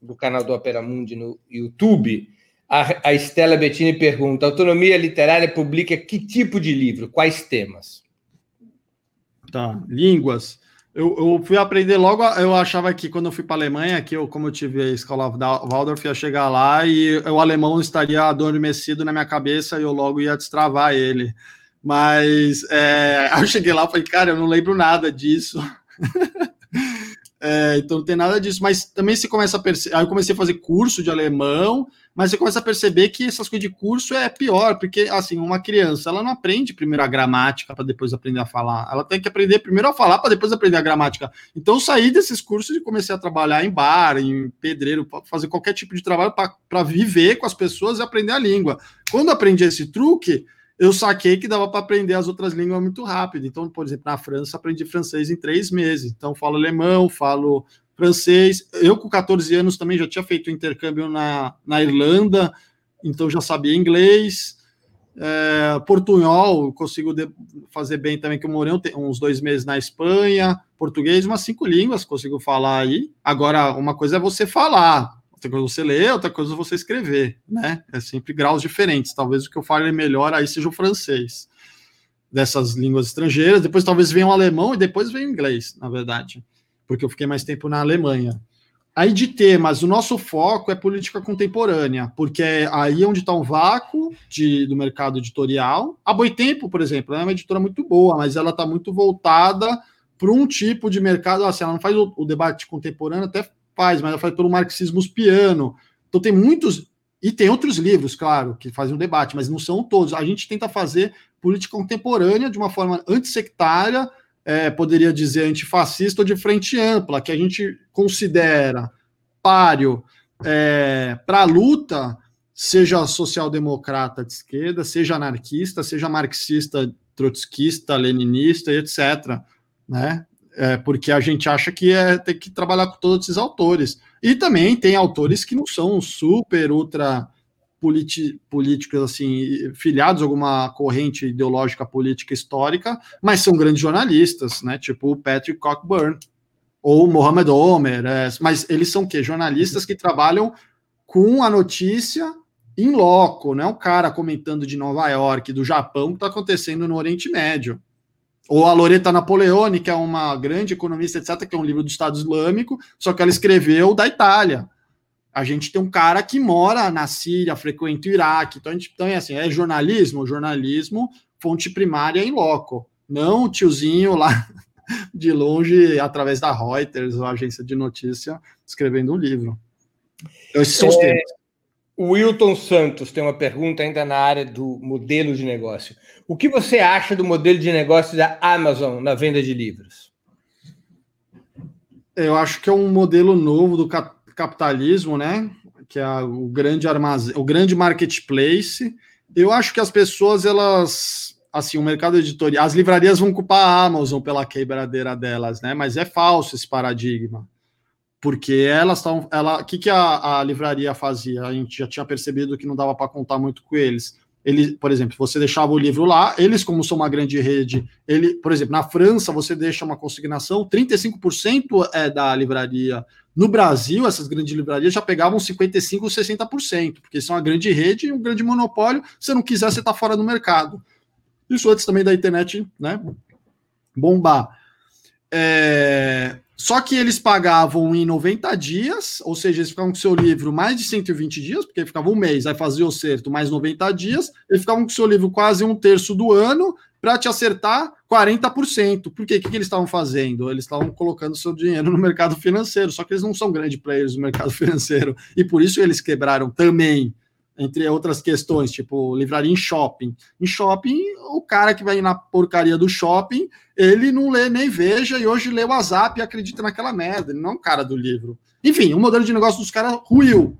do canal do Opera Mundi no YouTube, a, a Estela Bettini pergunta: autonomia literária publica que tipo de livro? Quais temas? Tá, línguas. Eu, eu, fui aprender logo, eu achava que quando eu fui para a Alemanha, que eu, como eu tive a escola Waldorf, ia chegar lá e o alemão estaria adormecido na minha cabeça e eu logo ia destravar ele. Mas é, eu cheguei lá e falei, cara, eu não lembro nada disso. é, então não tem nada disso. Mas também se começa a perceber. Aí eu comecei a fazer curso de alemão, mas você começa a perceber que essas coisas de curso é pior, porque assim, uma criança ela não aprende primeiro a gramática para depois aprender a falar. Ela tem que aprender primeiro a falar para depois aprender a gramática. Então eu saí desses cursos e comecei a trabalhar em bar, em pedreiro, fazer qualquer tipo de trabalho para viver com as pessoas e aprender a língua. Quando aprendi esse truque, eu saquei que dava para aprender as outras línguas muito rápido. Então, por exemplo, na França, aprendi francês em três meses. Então, falo alemão, falo francês. Eu, com 14 anos, também já tinha feito intercâmbio na, na Irlanda, então já sabia inglês. É, portunhol, consigo de, fazer bem também, que eu morei uns dois meses na Espanha. Português, umas cinco línguas, consigo falar aí. Agora, uma coisa é você falar, outra coisa é você ler, outra coisa é você escrever, né? É sempre graus diferentes. Talvez o que eu fale melhor aí seja o francês, dessas línguas estrangeiras. Depois talvez venha o alemão e depois vem o inglês, na verdade, porque eu fiquei mais tempo na Alemanha. Aí de temas, o nosso foco é política contemporânea, porque é aí onde está um vácuo de, do mercado editorial. A Boitempo, por exemplo, é uma editora muito boa, mas ela está muito voltada para um tipo de mercado. Assim, ela não faz o, o, debate contemporâneo, até faz, mas ela faz pelo marxismo piano. Então tem muitos. E tem outros livros, claro, que fazem um debate, mas não são todos. A gente tenta fazer política contemporânea de uma forma antissectária, é, poderia dizer antifascista ou de frente ampla, que a gente considera páreo é, para a luta, seja social-democrata de esquerda, seja anarquista, seja marxista, trotskista, leninista, etc. Né? É, porque a gente acha que é ter que trabalhar com todos esses autores. E também tem autores que não são super, ultra políticos assim filiados a alguma corrente ideológica política histórica, mas são grandes jornalistas, né? Tipo o Patrick Cockburn ou Mohamed Omer, é, mas eles são que jornalistas que trabalham com a notícia em loco, não é um cara comentando de Nova York, do Japão, que está acontecendo no Oriente Médio. Ou a Loreta Napoleone, que é uma grande economista, etc., que é um livro do Estado Islâmico, só que ela escreveu da Itália a gente tem um cara que mora na Síria, frequenta o Iraque. Então, a gente, então é assim, é jornalismo, jornalismo, fonte primária em loco. Não o tiozinho lá de longe, através da Reuters, ou agência de notícia, escrevendo um livro. Então, esses são os é, temas. O Wilton Santos tem uma pergunta ainda na área do modelo de negócio. O que você acha do modelo de negócio da Amazon na venda de livros? Eu acho que é um modelo novo do capitalismo, né? Que é o grande armazém, o grande marketplace. Eu acho que as pessoas, elas, assim, o mercado editorial, as livrarias vão culpar a Amazon pela quebradeira delas, né? Mas é falso esse paradigma. Porque elas estão. Ela, o que, que a, a livraria fazia? A gente já tinha percebido que não dava para contar muito com eles ele, por exemplo, você deixava o livro lá, eles, como são uma grande rede, ele, por exemplo, na França, você deixa uma consignação, 35% é da livraria. No Brasil, essas grandes livrarias já pegavam 55%, 60%, porque são uma grande rede e um grande monopólio. Se não quiser, você está fora do mercado. Isso antes também da internet, né? Bombar. É, só que eles pagavam em 90 dias, ou seja, eles ficavam com seu livro mais de 120 dias, porque ficava um mês, aí fazia o certo mais 90 dias, eles ficavam com seu livro quase um terço do ano para te acertar 40%. Por quê? O que, que eles estavam fazendo? Eles estavam colocando seu dinheiro no mercado financeiro, só que eles não são grandes players no mercado financeiro, e por isso eles quebraram também entre outras questões, tipo livraria em shopping. Em shopping, o cara que vai na porcaria do shopping, ele não lê nem veja e hoje lê o WhatsApp e acredita naquela merda, ele não é um cara do livro. Enfim, o modelo de negócio dos caras ruiu.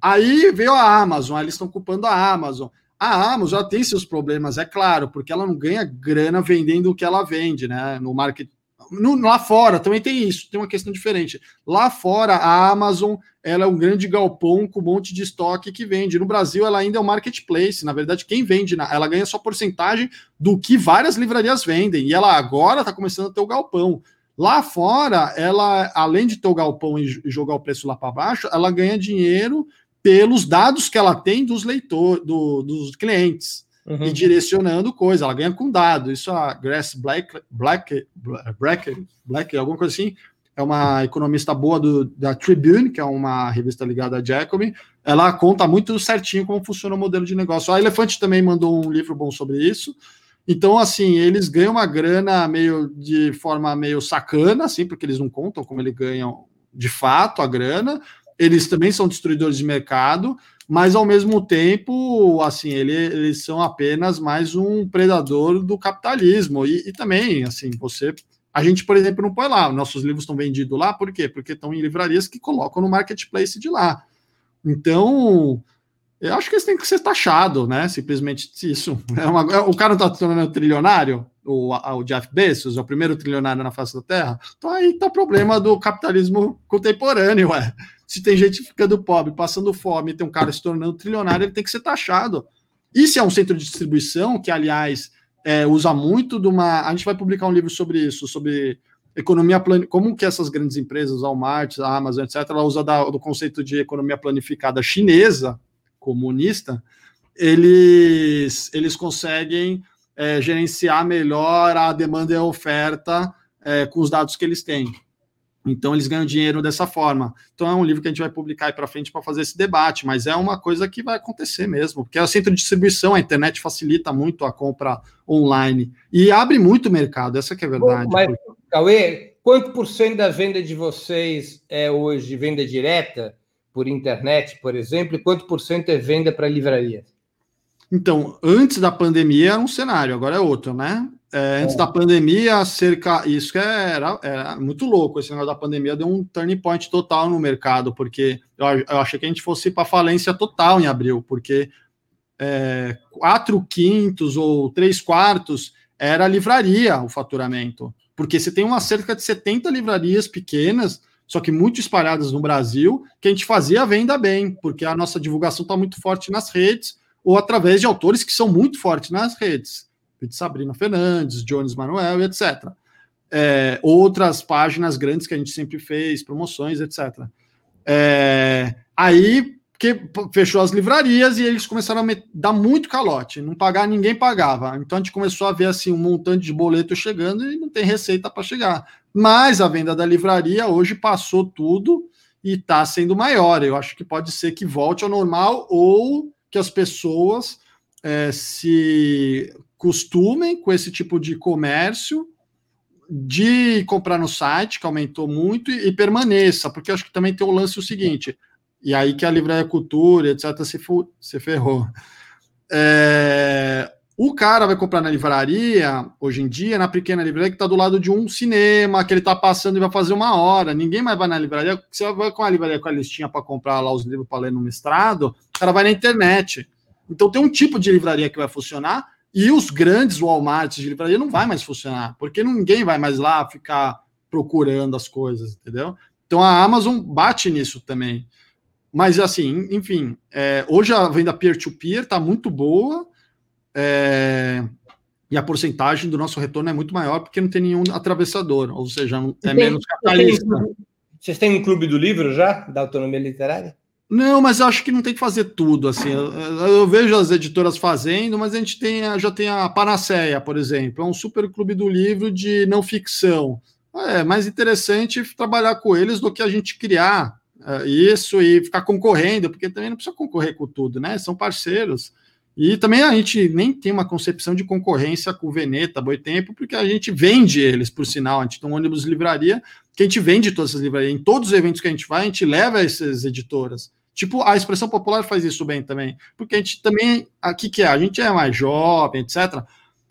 Aí veio a Amazon, aí eles estão culpando a Amazon. A Amazon já tem seus problemas, é claro, porque ela não ganha grana vendendo o que ela vende, né? No market, no, lá fora também tem isso, tem uma questão diferente. Lá fora, a Amazon ela é um grande galpão com um monte de estoque que vende. No Brasil, ela ainda é um marketplace. Na verdade, quem vende, ela ganha só porcentagem do que várias livrarias vendem. E ela agora está começando a ter o galpão. Lá fora, ela, além de ter o galpão e jogar o preço lá para baixo, ela ganha dinheiro pelos dados que ela tem dos leitores, do, dos clientes uhum. e direcionando coisa. Ela ganha com dado. Isso a Grass Black, Black, Black, Black, alguma coisa assim, é uma economista boa do, da Tribune, que é uma revista ligada à Jacobi. Ela conta muito certinho como funciona o modelo de negócio. A Elefante também mandou um livro bom sobre isso. Então, assim, eles ganham uma grana meio de forma meio sacana, assim, porque eles não contam como eles ganham de fato a grana. Eles também são destruidores de mercado, mas ao mesmo tempo, assim, ele, eles são apenas mais um predador do capitalismo. E, e, também, assim, você. A gente, por exemplo, não põe lá, nossos livros estão vendidos lá, por quê? Porque estão em livrarias que colocam no marketplace de lá. Então, Eu acho que eles têm que ser taxados, né? Simplesmente isso. É uma, é, o cara não está tornando trilionário, o, o Jeff Bezos, o primeiro trilionário na face da Terra. Então aí o problema do capitalismo contemporâneo, ué. Se tem gente ficando pobre, passando fome, tem um cara se tornando trilionário, ele tem que ser taxado. Se é um centro de distribuição, que aliás é, usa muito de uma. A gente vai publicar um livro sobre isso, sobre economia plan... como que essas grandes empresas, Walmart, a Amazon, etc., ela usa da, do conceito de economia planificada chinesa, comunista, eles, eles conseguem é, gerenciar melhor a demanda e a oferta é, com os dados que eles têm. Então, eles ganham dinheiro dessa forma. Então, é um livro que a gente vai publicar aí para frente para fazer esse debate, mas é uma coisa que vai acontecer mesmo, porque é o centro de distribuição, a internet facilita muito a compra online e abre muito mercado, essa que é a verdade. Mas, Cauê, quanto por cento da venda de vocês é hoje venda direta por internet, por exemplo, e quanto por cento é venda para livraria? Então, antes da pandemia era um cenário, agora é outro, né? É, antes é. da pandemia, cerca. Isso era, era muito louco. Esse negócio da pandemia deu um turning point total no mercado, porque eu, eu achei que a gente fosse para falência total em abril, porque é, quatro quintos ou três quartos era livraria o faturamento. Porque você tem uma cerca de 70 livrarias pequenas, só que muito espalhadas no Brasil, que a gente fazia a venda bem, porque a nossa divulgação está muito forte nas redes, ou através de autores que são muito fortes nas redes de Sabrina Fernandes, Jones Manuel, etc. É, outras páginas grandes que a gente sempre fez, promoções, etc. É, aí que fechou as livrarias e eles começaram a dar muito calote, não pagar, ninguém pagava. Então a gente começou a ver assim um montante de boleto chegando e não tem receita para chegar. Mas a venda da livraria hoje passou tudo e está sendo maior. Eu acho que pode ser que volte ao normal ou que as pessoas é, se costumem com esse tipo de comércio, de comprar no site, que aumentou muito, e, e permaneça, porque acho que também tem o lance o seguinte, e aí que a Livraria Cultura, etc., se, se ferrou. É, o cara vai comprar na livraria, hoje em dia, na pequena livraria, que está do lado de um cinema, que ele está passando e vai fazer uma hora. Ninguém mais vai na livraria. Você vai com a livraria com a listinha para comprar lá os livros para ler no mestrado, o cara vai na internet. Então tem um tipo de livraria que vai funcionar e os grandes Walmarts de livraria não vai mais funcionar, porque ninguém vai mais lá ficar procurando as coisas, entendeu? Então a Amazon bate nisso também. Mas assim, enfim, é, hoje a venda peer-to-peer está muito boa é, e a porcentagem do nosso retorno é muito maior porque não tem nenhum atravessador, ou seja, é menos capitalista. Vocês têm um clube do livro já, da autonomia literária? Não, mas eu acho que não tem que fazer tudo assim. Eu, eu, vejo as editoras fazendo, mas a gente tem, já tem a Panaceia, por exemplo, é um super clube do livro de não ficção. É mais interessante trabalhar com eles do que a gente criar é, isso e ficar concorrendo, porque também não precisa concorrer com tudo, né? São parceiros. E também a gente nem tem uma concepção de concorrência com o Veneta, Boitempo, porque a gente vende eles, por sinal. A gente tem um ônibus livraria que a gente vende todas essas livrarias. Em todos os eventos que a gente vai, a gente leva essas editoras. Tipo, a expressão popular faz isso bem também. Porque a gente também. Aqui que é? A gente é mais jovem, etc.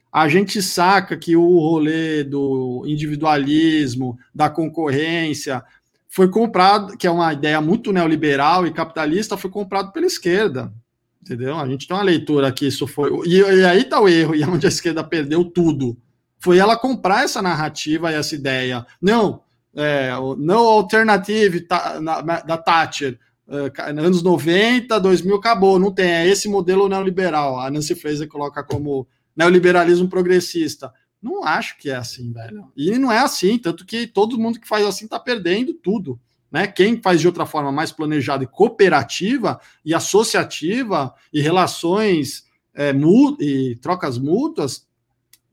A gente saca que o rolê do individualismo, da concorrência, foi comprado, que é uma ideia muito neoliberal e capitalista, foi comprado pela esquerda. Entendeu? A gente tem uma leitura que isso foi. E, e aí está o erro, e é onde a esquerda perdeu tudo. Foi ela comprar essa narrativa e essa ideia. Não, é, no alternative na, da Thatcher anos 90, 2000 acabou, não tem. É esse modelo neoliberal. A Nancy Fraser coloca como neoliberalismo progressista. Não acho que é assim, velho. E não é assim, tanto que todo mundo que faz assim está perdendo tudo. Né? Quem faz de outra forma mais planejada e cooperativa e associativa e relações é, e trocas mútuas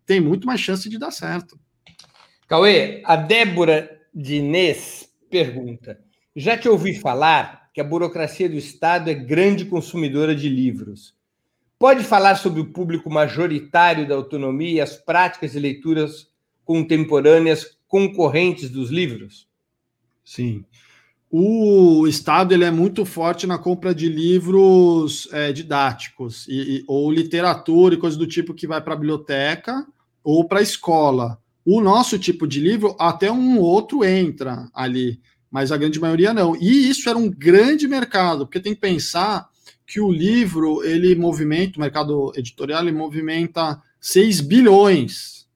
tem muito mais chance de dar certo. Cauê, a Débora Diniz pergunta: já te ouvi falar que a burocracia do Estado é grande consumidora de livros. Pode falar sobre o público majoritário da autonomia e as práticas de leituras contemporâneas concorrentes dos livros? Sim. O Estado ele é muito forte na compra de livros é, didáticos e, e, ou literatura e coisas do tipo que vai para a biblioteca ou para a escola. O nosso tipo de livro, até um outro entra ali mas a grande maioria não. E isso era um grande mercado, porque tem que pensar que o livro, ele movimenta, o mercado editorial, ele movimenta 6 bilhões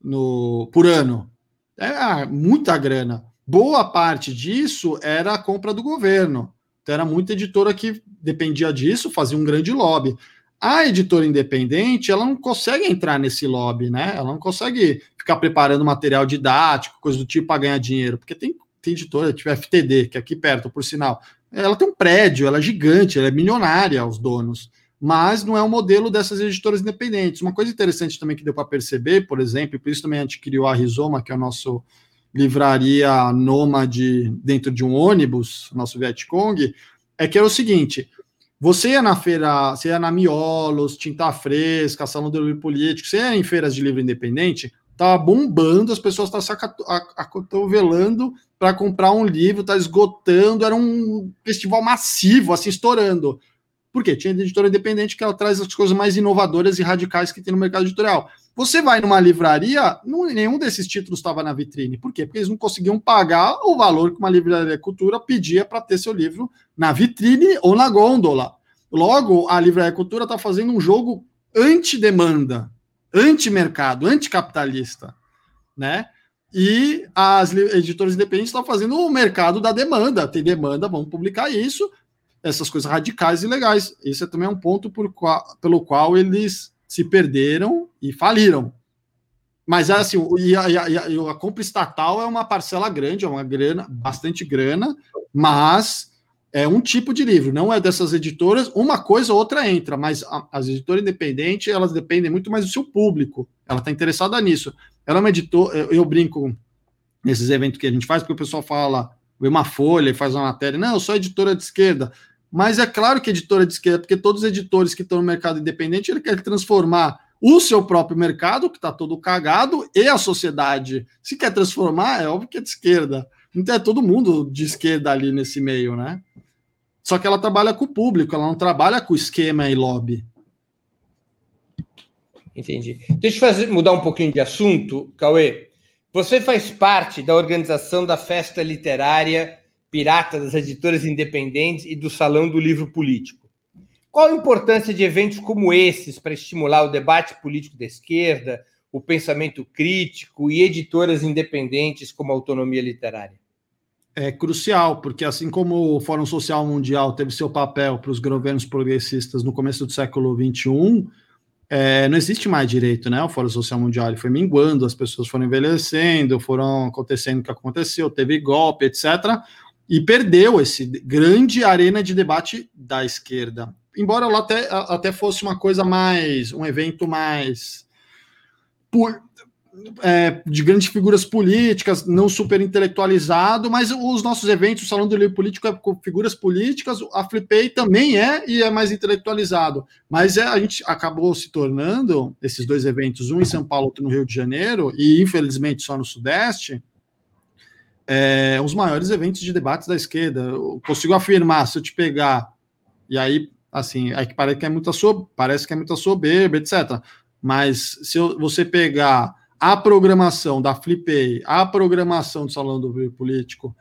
no, por ano. É muita grana. Boa parte disso era a compra do governo. Então, era muita editora que dependia disso, fazia um grande lobby. A editora independente, ela não consegue entrar nesse lobby, né? Ela não consegue ficar preparando material didático, coisa do tipo para ganhar dinheiro, porque tem, tem editora, tipo FTD, que é aqui perto, por sinal. Ela tem um prédio, ela é gigante, ela é milionária, os donos mas não é o modelo dessas editoras independentes. Uma coisa interessante também que deu para perceber, por exemplo, por isso também a gente criou a Rizoma, que é o nosso livraria nômade dentro de um ônibus, nosso Vietcong, é que era o seguinte: você ia na feira, você ia na Miolos, Tinta Fresca, Salão do Livro Político, você ia em feiras de livro independente, tava bombando, as pessoas se acotovelando para comprar um livro, tá esgotando, era um festival massivo, assim, estourando. Por quê? Tinha editora independente que ela traz as coisas mais inovadoras e radicais que tem no mercado editorial. Você vai numa livraria, não, nenhum desses títulos estava na vitrine. Por quê? Porque eles não conseguiam pagar o valor que uma livraria cultura pedia para ter seu livro na vitrine ou na gôndola. Logo, a livraria cultura está fazendo um jogo anti-demanda, anti-mercado, anticapitalista, né? E as editoras independentes estão fazendo o mercado da demanda. Tem demanda, vamos publicar isso essas coisas radicais e legais. Esse é também um ponto qual, pelo qual eles se perderam e faliram. Mas assim, e a, e a, a, compra estatal é uma parcela grande, é uma grana, bastante grana, mas é um tipo de livro, não é dessas editoras. Uma coisa ou outra entra, mas a, as editoras independentes elas dependem muito mais do seu público. Ela está interessada nisso. Ela é uma editora, eu, eu brinco nesses eventos que a gente faz, porque o pessoal fala, vê uma folha e faz uma matéria, não, eu sou editora de esquerda. Mas é claro que editora de esquerda, porque todos os editores que estão no mercado independente, ele quer transformar o seu próprio mercado, que está todo cagado, e a sociedade. Se quer transformar, é óbvio que é de esquerda. Então é todo mundo de esquerda ali nesse meio, né? Só que ela trabalha com o público, ela não trabalha com esquema e lobby. Entendi. Deixa eu fazer, mudar um pouquinho de assunto, Cauê. Você faz parte da organização da festa literária pirata das editoras independentes e do Salão do Livro Político. Qual a importância de eventos como esses para estimular o debate político da esquerda, o pensamento crítico e editoras independentes como a autonomia literária? É crucial, porque assim como o Fórum Social Mundial teve seu papel para os governos progressistas no começo do século XXI, é, não existe mais direito, né? O Fórum Social Mundial ele foi minguando, as pessoas foram envelhecendo, foram acontecendo o que aconteceu, teve golpe, etc e perdeu esse grande arena de debate da esquerda. Embora ela até, até fosse uma coisa mais, um evento mais por, é, de grandes figuras políticas, não super intelectualizado, mas os nossos eventos, o Salão do Livro Político é com figuras políticas, a Flipei também é e é mais intelectualizado. Mas é, a gente acabou se tornando, esses dois eventos, um em São Paulo, outro no Rio de Janeiro, e infelizmente só no Sudeste, é, os maiores eventos de debates da esquerda. Eu consigo afirmar, se eu te pegar, e aí, assim, é que parece que é muita, parece que é muita soberba, etc. Mas se eu, você pegar a programação da Flipei, a programação do Salão do Político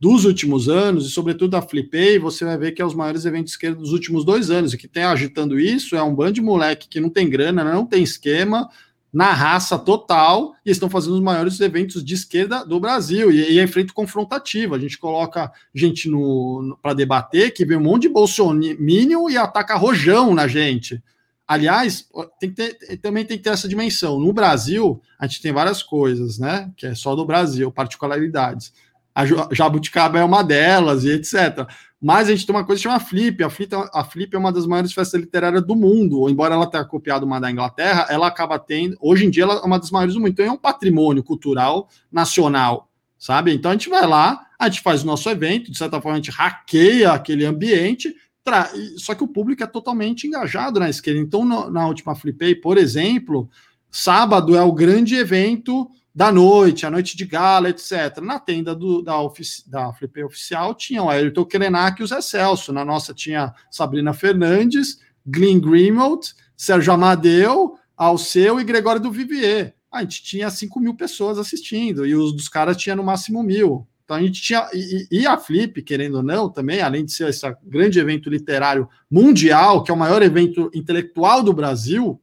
dos últimos anos, e sobretudo da Flipei, você vai ver que é os maiores eventos de esquerda dos últimos dois anos. E que tem agitando isso é um bando de moleque que não tem grana, não tem esquema, na raça total e estão fazendo os maiores eventos de esquerda do Brasil. E, e é frente confrontativa. A gente coloca gente no, no para debater que vem um monte de bolsominion e ataca rojão na gente. Aliás, tem que ter, também tem que ter essa dimensão. No Brasil, a gente tem várias coisas, né? Que é só do Brasil, particularidades. A Jabuticaba é uma delas e etc. Mas a gente tem uma coisa que chama Flip. A Flip, a Flip é uma das maiores festas literárias do mundo. Embora ela tenha copiado uma da Inglaterra, ela acaba tendo. Hoje em dia, ela é uma das maiores do mundo. Então, é um patrimônio cultural nacional, sabe? Então, a gente vai lá, a gente faz o nosso evento, de certa forma, a gente hackeia aquele ambiente. Tra... Só que o público é totalmente engajado na esquerda. Então, no, na última Flipei, por exemplo, sábado é o grande evento da noite, a noite de gala, etc. Na tenda do, da, ofici, da Flipei Oficial tinha o Ayrton Krenak e o Zé Celso. Na nossa tinha Sabrina Fernandes, Glenn Greenwald, Sérgio Amadeu, Alceu e Gregório do Vivier. A gente tinha 5 mil pessoas assistindo e os dos caras tinha no máximo mil. Então a gente tinha. E, e, a Flip, querendo ou não, também, além de ser esse grande evento literário mundial, que é o maior evento intelectual do Brasil,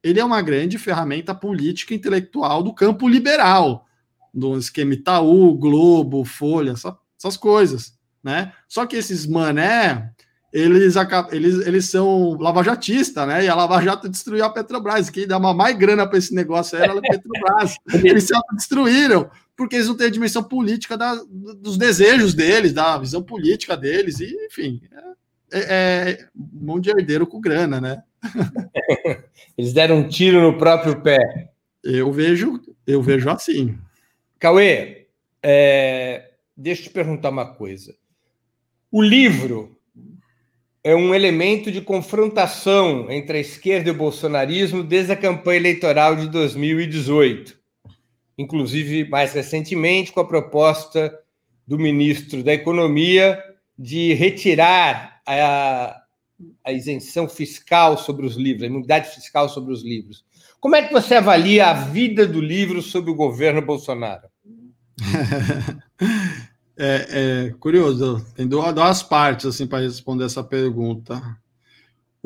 ele é uma grande ferramenta política e intelectual do campo liberal, do esquema Itaú, Globo, Folha, essa, essas coisas. Né? Só que esses mané, eles, eles, eles são lavajatistas, né? E a Lava Jato destruiu a Petrobras. Quem dá uma mais grana para esse negócio era a Petrobras. eles se destruíram porque eles não têm a dimensão política da, dos desejos deles, da visão política deles, e enfim, é, é, é mão de herdeiro com grana, né? Eles deram um tiro no próprio pé. Eu vejo, eu vejo assim. Cauê, é, deixa eu te perguntar uma coisa. O livro é um elemento de confrontação entre a esquerda e o bolsonarismo desde a campanha eleitoral de 2018 inclusive mais recentemente com a proposta do ministro da Economia de retirar a, a isenção fiscal sobre os livros, a imunidade fiscal sobre os livros. Como é que você avalia a vida do livro sob o governo Bolsonaro? é, é, curioso, tem duas partes assim para responder essa pergunta.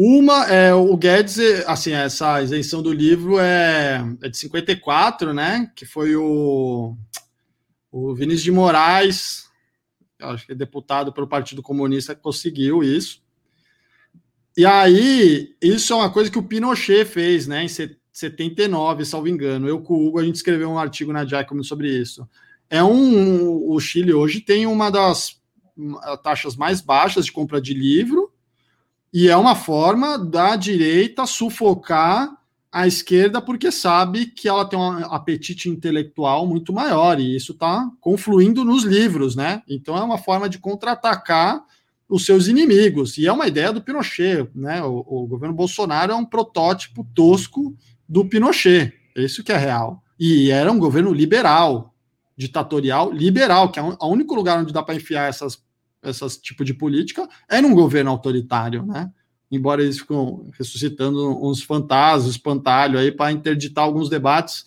Uma é o Guedes, assim, essa isenção do livro é, é de 54, né? Que foi o, o Vinícius de Moraes, acho que é deputado pelo Partido Comunista, que conseguiu isso. E aí, isso é uma coisa que o Pinochet fez, né? Em 79, salvo engano. Eu com o Hugo, a gente escreveu um artigo na Jacobin sobre isso. É um. O Chile hoje tem uma das taxas mais baixas de compra de livro e é uma forma da direita sufocar a esquerda porque sabe que ela tem um apetite intelectual muito maior e isso está confluindo nos livros, né? Então é uma forma de contra-atacar os seus inimigos e é uma ideia do Pinochet, né? O, o, governo Bolsonaro é um protótipo tosco do Pinochet, isso que é real. E era um governo liberal, ditatorial, liberal, que é o único lugar onde dá para enfiar essas essas tipo de política é num governo autoritário, né? Embora eles ficam ressuscitando uns fantasmas, espantalho aí para interditar alguns debates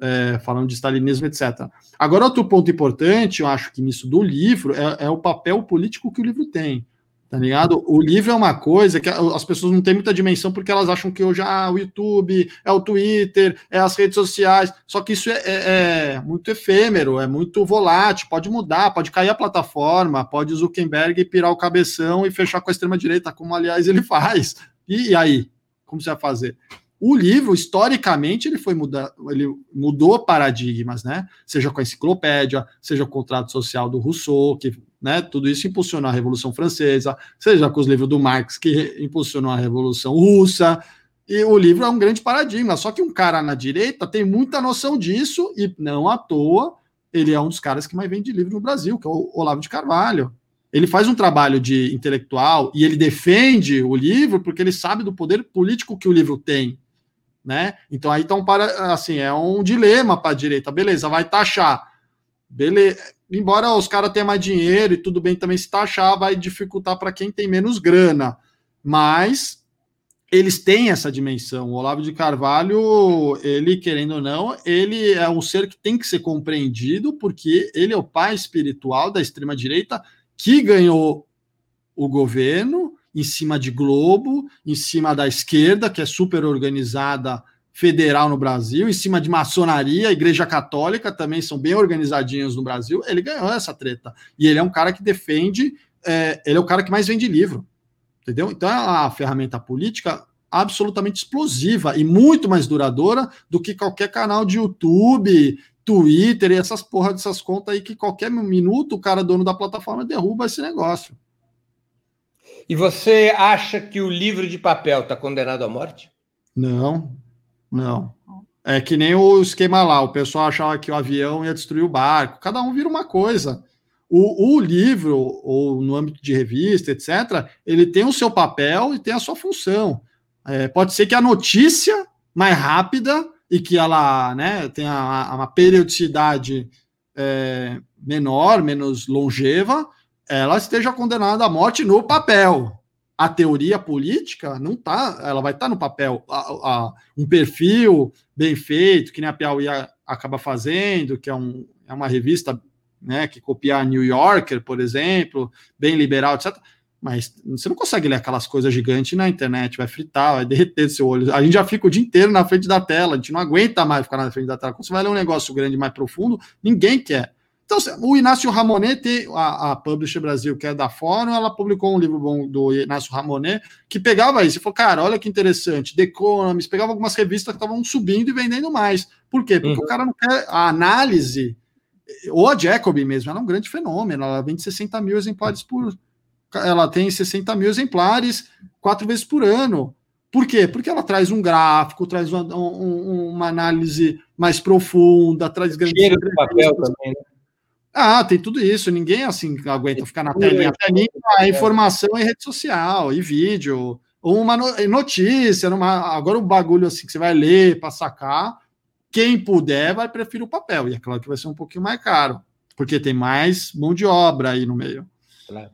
é, falando de stalinismo, etc. Agora, outro ponto importante, eu acho que nisso do livro, é, é o papel político que o livro tem. Tá ligado? O livro é uma coisa que as pessoas não têm muita dimensão porque elas acham que hoje ah, o YouTube, é o Twitter, é as redes sociais. Só que isso é, é, é muito efêmero, é muito volátil, pode mudar, pode cair a plataforma, pode Zuckerberg pirar o cabeção e fechar com a extrema-direita, como aliás ele faz. E, e aí? Como você vai fazer? O livro, historicamente, ele foi mudar, ele mudou paradigmas, né? Seja com a enciclopédia, seja o contrato social do Rousseau, que né? Tudo isso impulsionou a Revolução Francesa, seja com os livros do Marx, que impulsionou a Revolução Russa. E o livro é um grande paradigma. Só que um cara na direita tem muita noção disso, e não à toa, ele é um dos caras que mais vende livro no Brasil, que é o Olavo de Carvalho. Ele faz um trabalho de intelectual e ele defende o livro porque ele sabe do poder político que o livro tem. Né? Então aí um para assim, é um dilema para a direita. Beleza, vai taxar. Beleza, embora os caras tenham mais dinheiro e tudo bem também se taxar, vai dificultar para quem tem menos grana. Mas eles têm essa dimensão. O Olavo de Carvalho, ele, querendo ou não, ele é um ser que tem que ser compreendido, porque ele é o pai espiritual da extrema-direita que ganhou o governo em cima de Globo, em cima da esquerda, que é super organizada federal no Brasil, em cima de maçonaria, Igreja Católica também são bem organizadinhos no Brasil, ele ganhou essa treta. E ele é um cara que defende, é, ele é o cara que mais vende livro, entendeu? Então é uma ferramenta política absolutamente explosiva e muito mais duradoura do que qualquer canal de YouTube, Twitter e essas porra dessas contas aí que qualquer minuto o cara dono da plataforma derruba esse negócio. E você acha que o livro de papel está condenado à morte? Não, não. É que nem o esquema lá, o pessoal achava que o avião ia destruir o barco. Cada um vira uma coisa. O, o, livro, ou no âmbito de revista, etc., ele tem o seu papel e tem a sua função. É, pode ser que a notícia mais rápida e que ela né, tenha uma periodicidade é, menor, menos longeva, ela esteja condenada à morte no papel a teoria política não tá, ela vai estar tá no papel. A, a, um perfil bem feito, que nem a Piauí acaba fazendo, que é, um, é uma revista né, que copia New Yorker, por exemplo, bem liberal, etc. Mas você não consegue ler aquelas coisas gigantes na internet, vai fritar, vai derreter seu olho. A gente já fica o dia inteiro na frente da tela, a gente não aguenta mais ficar na frente da tela. Quando você vai ler um negócio grande, mais profundo, ninguém quer. Então, o Inácio Ramonet, a, a Publisher Brasil, que é da Fórum, ela publicou um livro bom do Inácio Ramonet, que pegava isso e falou, cara, olha que interessante, The Economist, pegava algumas revistas que estavam subindo e vendendo mais. Por quê? Porque uhum. o cara não quer a análise, ou a Jacob mesmo, ela é um grande fenômeno, ela vende 60 mil exemplares por... Ela tem 60 mil exemplares quatro vezes por ano. Por quê? Porque ela traz um gráfico, traz uma, um, uma análise mais profunda, traz grandes... Cheiro de papel também, né? Ah, tem tudo isso. Ninguém assim aguenta ficar na telinha. A telinha é informação em rede social e vídeo, ou uma notícia. Numa... Agora o bagulho assim que você vai ler para sacar. Quem puder vai preferir o papel. E é claro que vai ser um pouquinho mais caro, porque tem mais mão de obra aí no meio. Claro.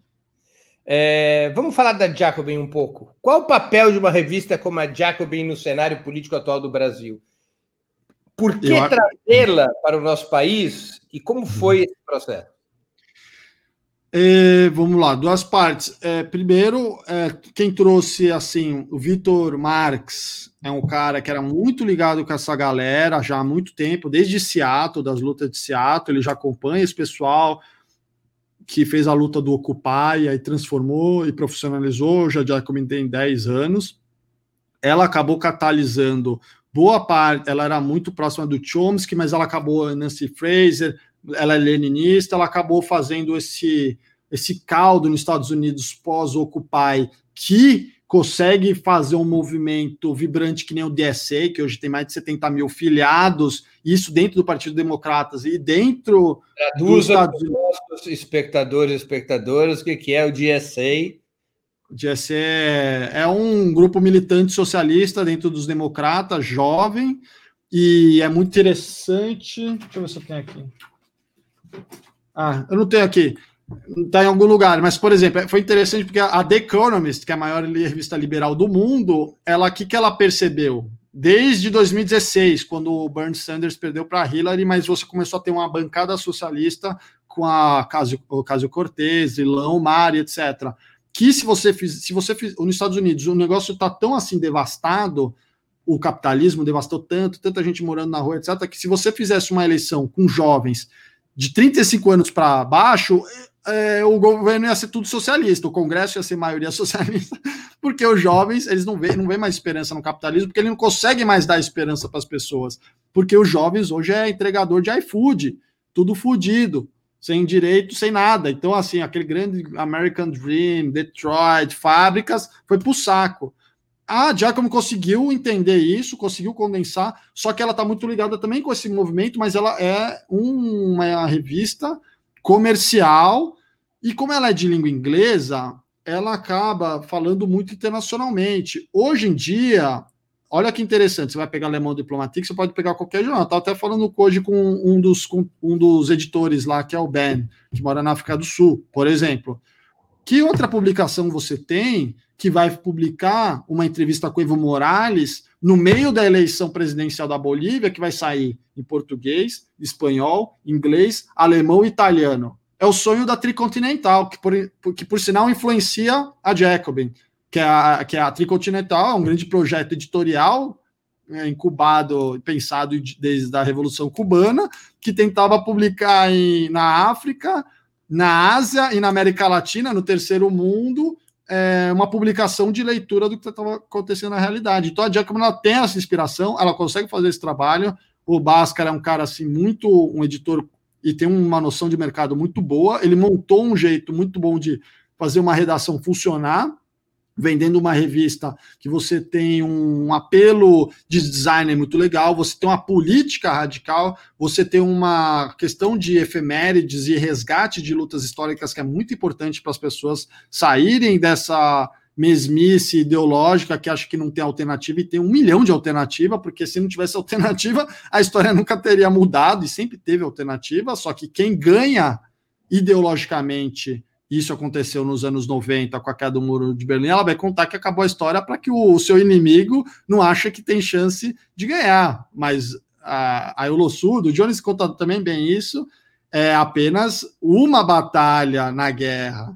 É, vamos falar da Jacobin um pouco. Qual o papel de uma revista como a Jacobin no cenário político atual do Brasil? Por que trazê-la para o nosso país e como uhum. foi esse processo? É, vamos lá, duas partes. É, primeiro, é, quem trouxe assim, o Vitor Marx é um cara que era muito ligado com essa galera já há muito tempo, desde Seattle, das lutas de Seattle, ele já acompanha esse pessoal que fez a luta do Occupy, aí transformou e profissionalizou, já já comentei em 10 anos. Ela acabou catalisando boa parte, ela era muito próxima do Chomsky, mas ela acabou, Nancy Fraser, ela é leninista, ela acabou fazendo esse, esse caldo nos Estados Unidos pós-Occupy, que consegue fazer um movimento vibrante que nem o DSA, que hoje tem mais de 70 mil filiados, isso dentro do Partido Democratas e dentro Traduza dos Estados Unidos. espectadores e espectadoras o que, que é o DSA GSE é, é um grupo militante socialista dentro dos democratas, jovem, e é muito interessante. Deixa eu ver se eu tenho aqui. Ah, eu não tenho aqui. Está em algum lugar, mas, por exemplo, foi interessante porque a The Economist, que é a maior revista liberal do mundo, ela o que, que ela percebeu? Desde 2016, quando o Bernie Sanders perdeu para Hillary, mas você começou a ter uma bancada socialista com a Casio Cortez, Ilão Mari, etc que se você fiz, se você fiz, nos Estados Unidos o negócio está tão assim devastado, o capitalismo devastou tanto, tanta gente morando na rua, etc., que se você fizesse uma eleição com jovens de 35 anos para baixo, é, o governo ia ser tudo socialista, o Congresso ia ser maioria socialista, porque os jovens eles não veem não vê mais esperança no capitalismo, porque ele não consegue mais dar esperança para as pessoas, porque os jovens hoje é entregador de iFood, tudo fudido sem direito, sem nada. Então, assim, aquele grande American Dream, Detroit, fábricas, foi para o saco. A Giacomo conseguiu entender isso, conseguiu condensar, só que ela está muito ligada também com esse movimento, mas ela é uma revista comercial, e como ela é de língua inglesa, ela acaba falando muito internacionalmente. Hoje em dia, Olha que interessante, você vai pegar Alemão Diplomatique, você pode pegar qualquer jornal. Estava até falando hoje com um dos, com um dos editores lá, que é o Ben, que mora na África do Sul, por exemplo. Que outra publicação você tem que vai publicar uma entrevista com Evo Morales no meio da eleição presidencial da Bolívia, que vai sair em português, espanhol, inglês, alemão e italiano? É o sonho da Tricontinental, que por, que por sinal influencia a Jacobin que é a, que é a Tricontinental, um grande projeto editorial é, incubado pensado desde a Revolução Cubana, que tentava publicar em, na África, na Ásia e na América Latina, no terceiro mundo, é, uma publicação de leitura do que estava acontecendo na realidade. Então a Giacomo ela tem essa inspiração, ela consegue fazer esse trabalho. O Bhaskar é um cara assim muito um editor e tem uma noção de mercado muito boa. Ele montou um jeito muito bom de fazer uma redação funcionar vendendo uma revista que você tem um apelo de design muito legal, você tem uma política radical, você tem uma questão de efemérides e resgate de lutas históricas que é muito importante para as pessoas saírem dessa mesmice ideológica que acha que não tem alternativa e tem um milhão de alternativa, porque se não tivesse alternativa, a história nunca teria mudado e sempre teve alternativa, só que quem ganha ideologicamente isso aconteceu nos anos 90 com a queda do muro de Berlim, ela vai contar que acabou a história para que o, o, seu inimigo não ache que tem chance de ganhar. Mas a, a Eurosul, o Jones conta também bem isso, é apenas uma batalha na guerra.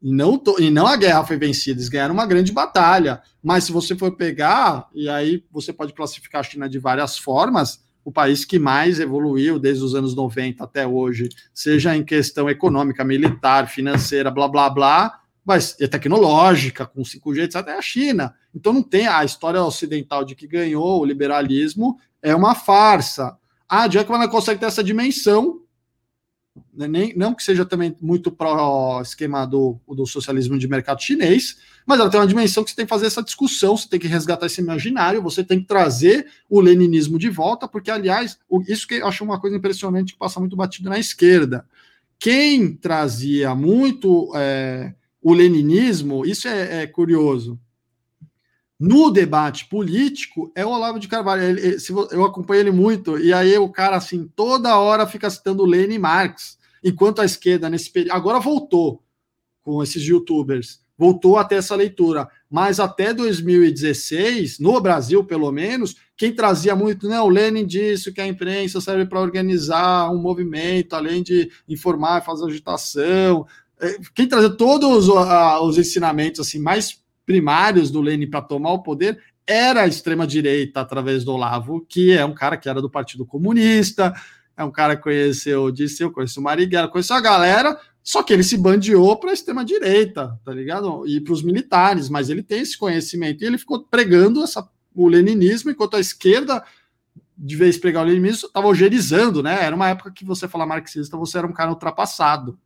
E não, e não a guerra foi vencida, eles ganharam uma grande batalha. Mas se você for pegar, e aí você pode classificar a China de várias formas, o país que mais evoluiu desde os anos 90 até hoje, seja em questão econômica, militar, financeira, blá blá blá, mas é tecnológica, com 5G, etc., é a China. Então não tem a história ocidental de que ganhou o liberalismo, é uma farsa. A Jackman consegue ter essa dimensão nem, não que seja também muito pró esquema do, do socialismo de mercado chinês, mas ela tem uma dimensão que você tem que fazer essa discussão, você tem que resgatar esse imaginário, você tem que trazer o leninismo de volta, porque, aliás, isso que eu acho uma coisa impressionante que passa muito batido na esquerda. Quem trazia muito é, o leninismo, isso é, é curioso, no debate político é o Olavo de Carvalho. Ele, eu acompanho ele muito, e aí o cara, assim, toda hora fica citando Lenin e Marx, enquanto a esquerda, nesse período. Agora voltou com esses youtubers, voltou até essa leitura. Mas até 2016, no Brasil, pelo menos, quem trazia muito, não, Lenin disse que a imprensa serve para organizar um movimento, além de informar, fazer agitação. É, quem trazia todos os ensinamentos assim mais primários do Lenin para tomar o poder era a extrema-direita através do Olavo, que é um cara que era do Partido Comunista, é um cara que conheceu, disse eu conheço o Marighella, conheceu a galera, só que ele se bandeou para a extrema-direita, tá ligado? E para os militares, mas ele tem esse conhecimento, e ele ficou pregando essa, o leninismo, enquanto a esquerda, de vez pregar o leninismo, estava algerizando, né? Era uma época que você falar marxista, você era um cara ultrapassado.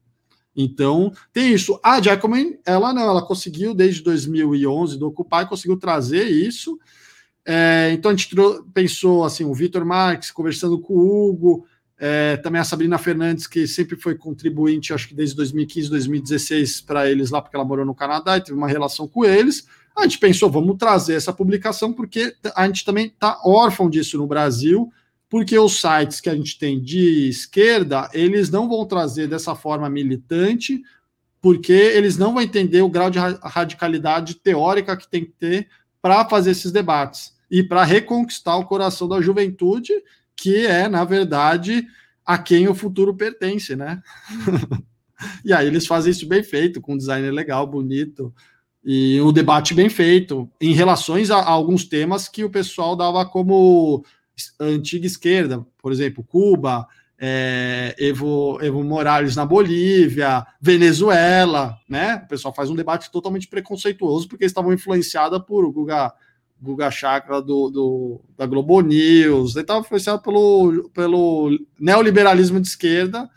Então, tem isso. A Jacobin, ela não, ela conseguiu desde 2011 do Occupy, conseguiu trazer isso. É, então, a gente pensou assim, o Vitor Marques conversando com o Hugo, é, também a Sabrina Fernandes, que sempre foi contribuinte, acho que desde 2015, 2016, para eles lá, porque ela morou no Canadá e teve uma relação com eles. A gente pensou, vamos trazer essa publicação, porque a gente também está órfão disso no Brasil porque os sites que a gente tem de esquerda, eles não vão trazer dessa forma militante, porque eles não vão entender o grau de radicalidade teórica que tem que ter para fazer esses debates e para reconquistar o coração da juventude, que é, na verdade, a quem o futuro pertence, né? e aí eles fazem isso bem feito, com um design legal, bonito, e um debate bem feito, em relações a, a alguns temas que o pessoal dava como antiga esquerda, por exemplo, Cuba, é, Evo, Evo Morales na Bolívia, Venezuela, né? O pessoal faz um debate totalmente preconceituoso porque estavam influenciados por Guga, Guga Chakra do, do, da Globo News, ele estava influenciado pelo, pelo neoliberalismo de esquerda,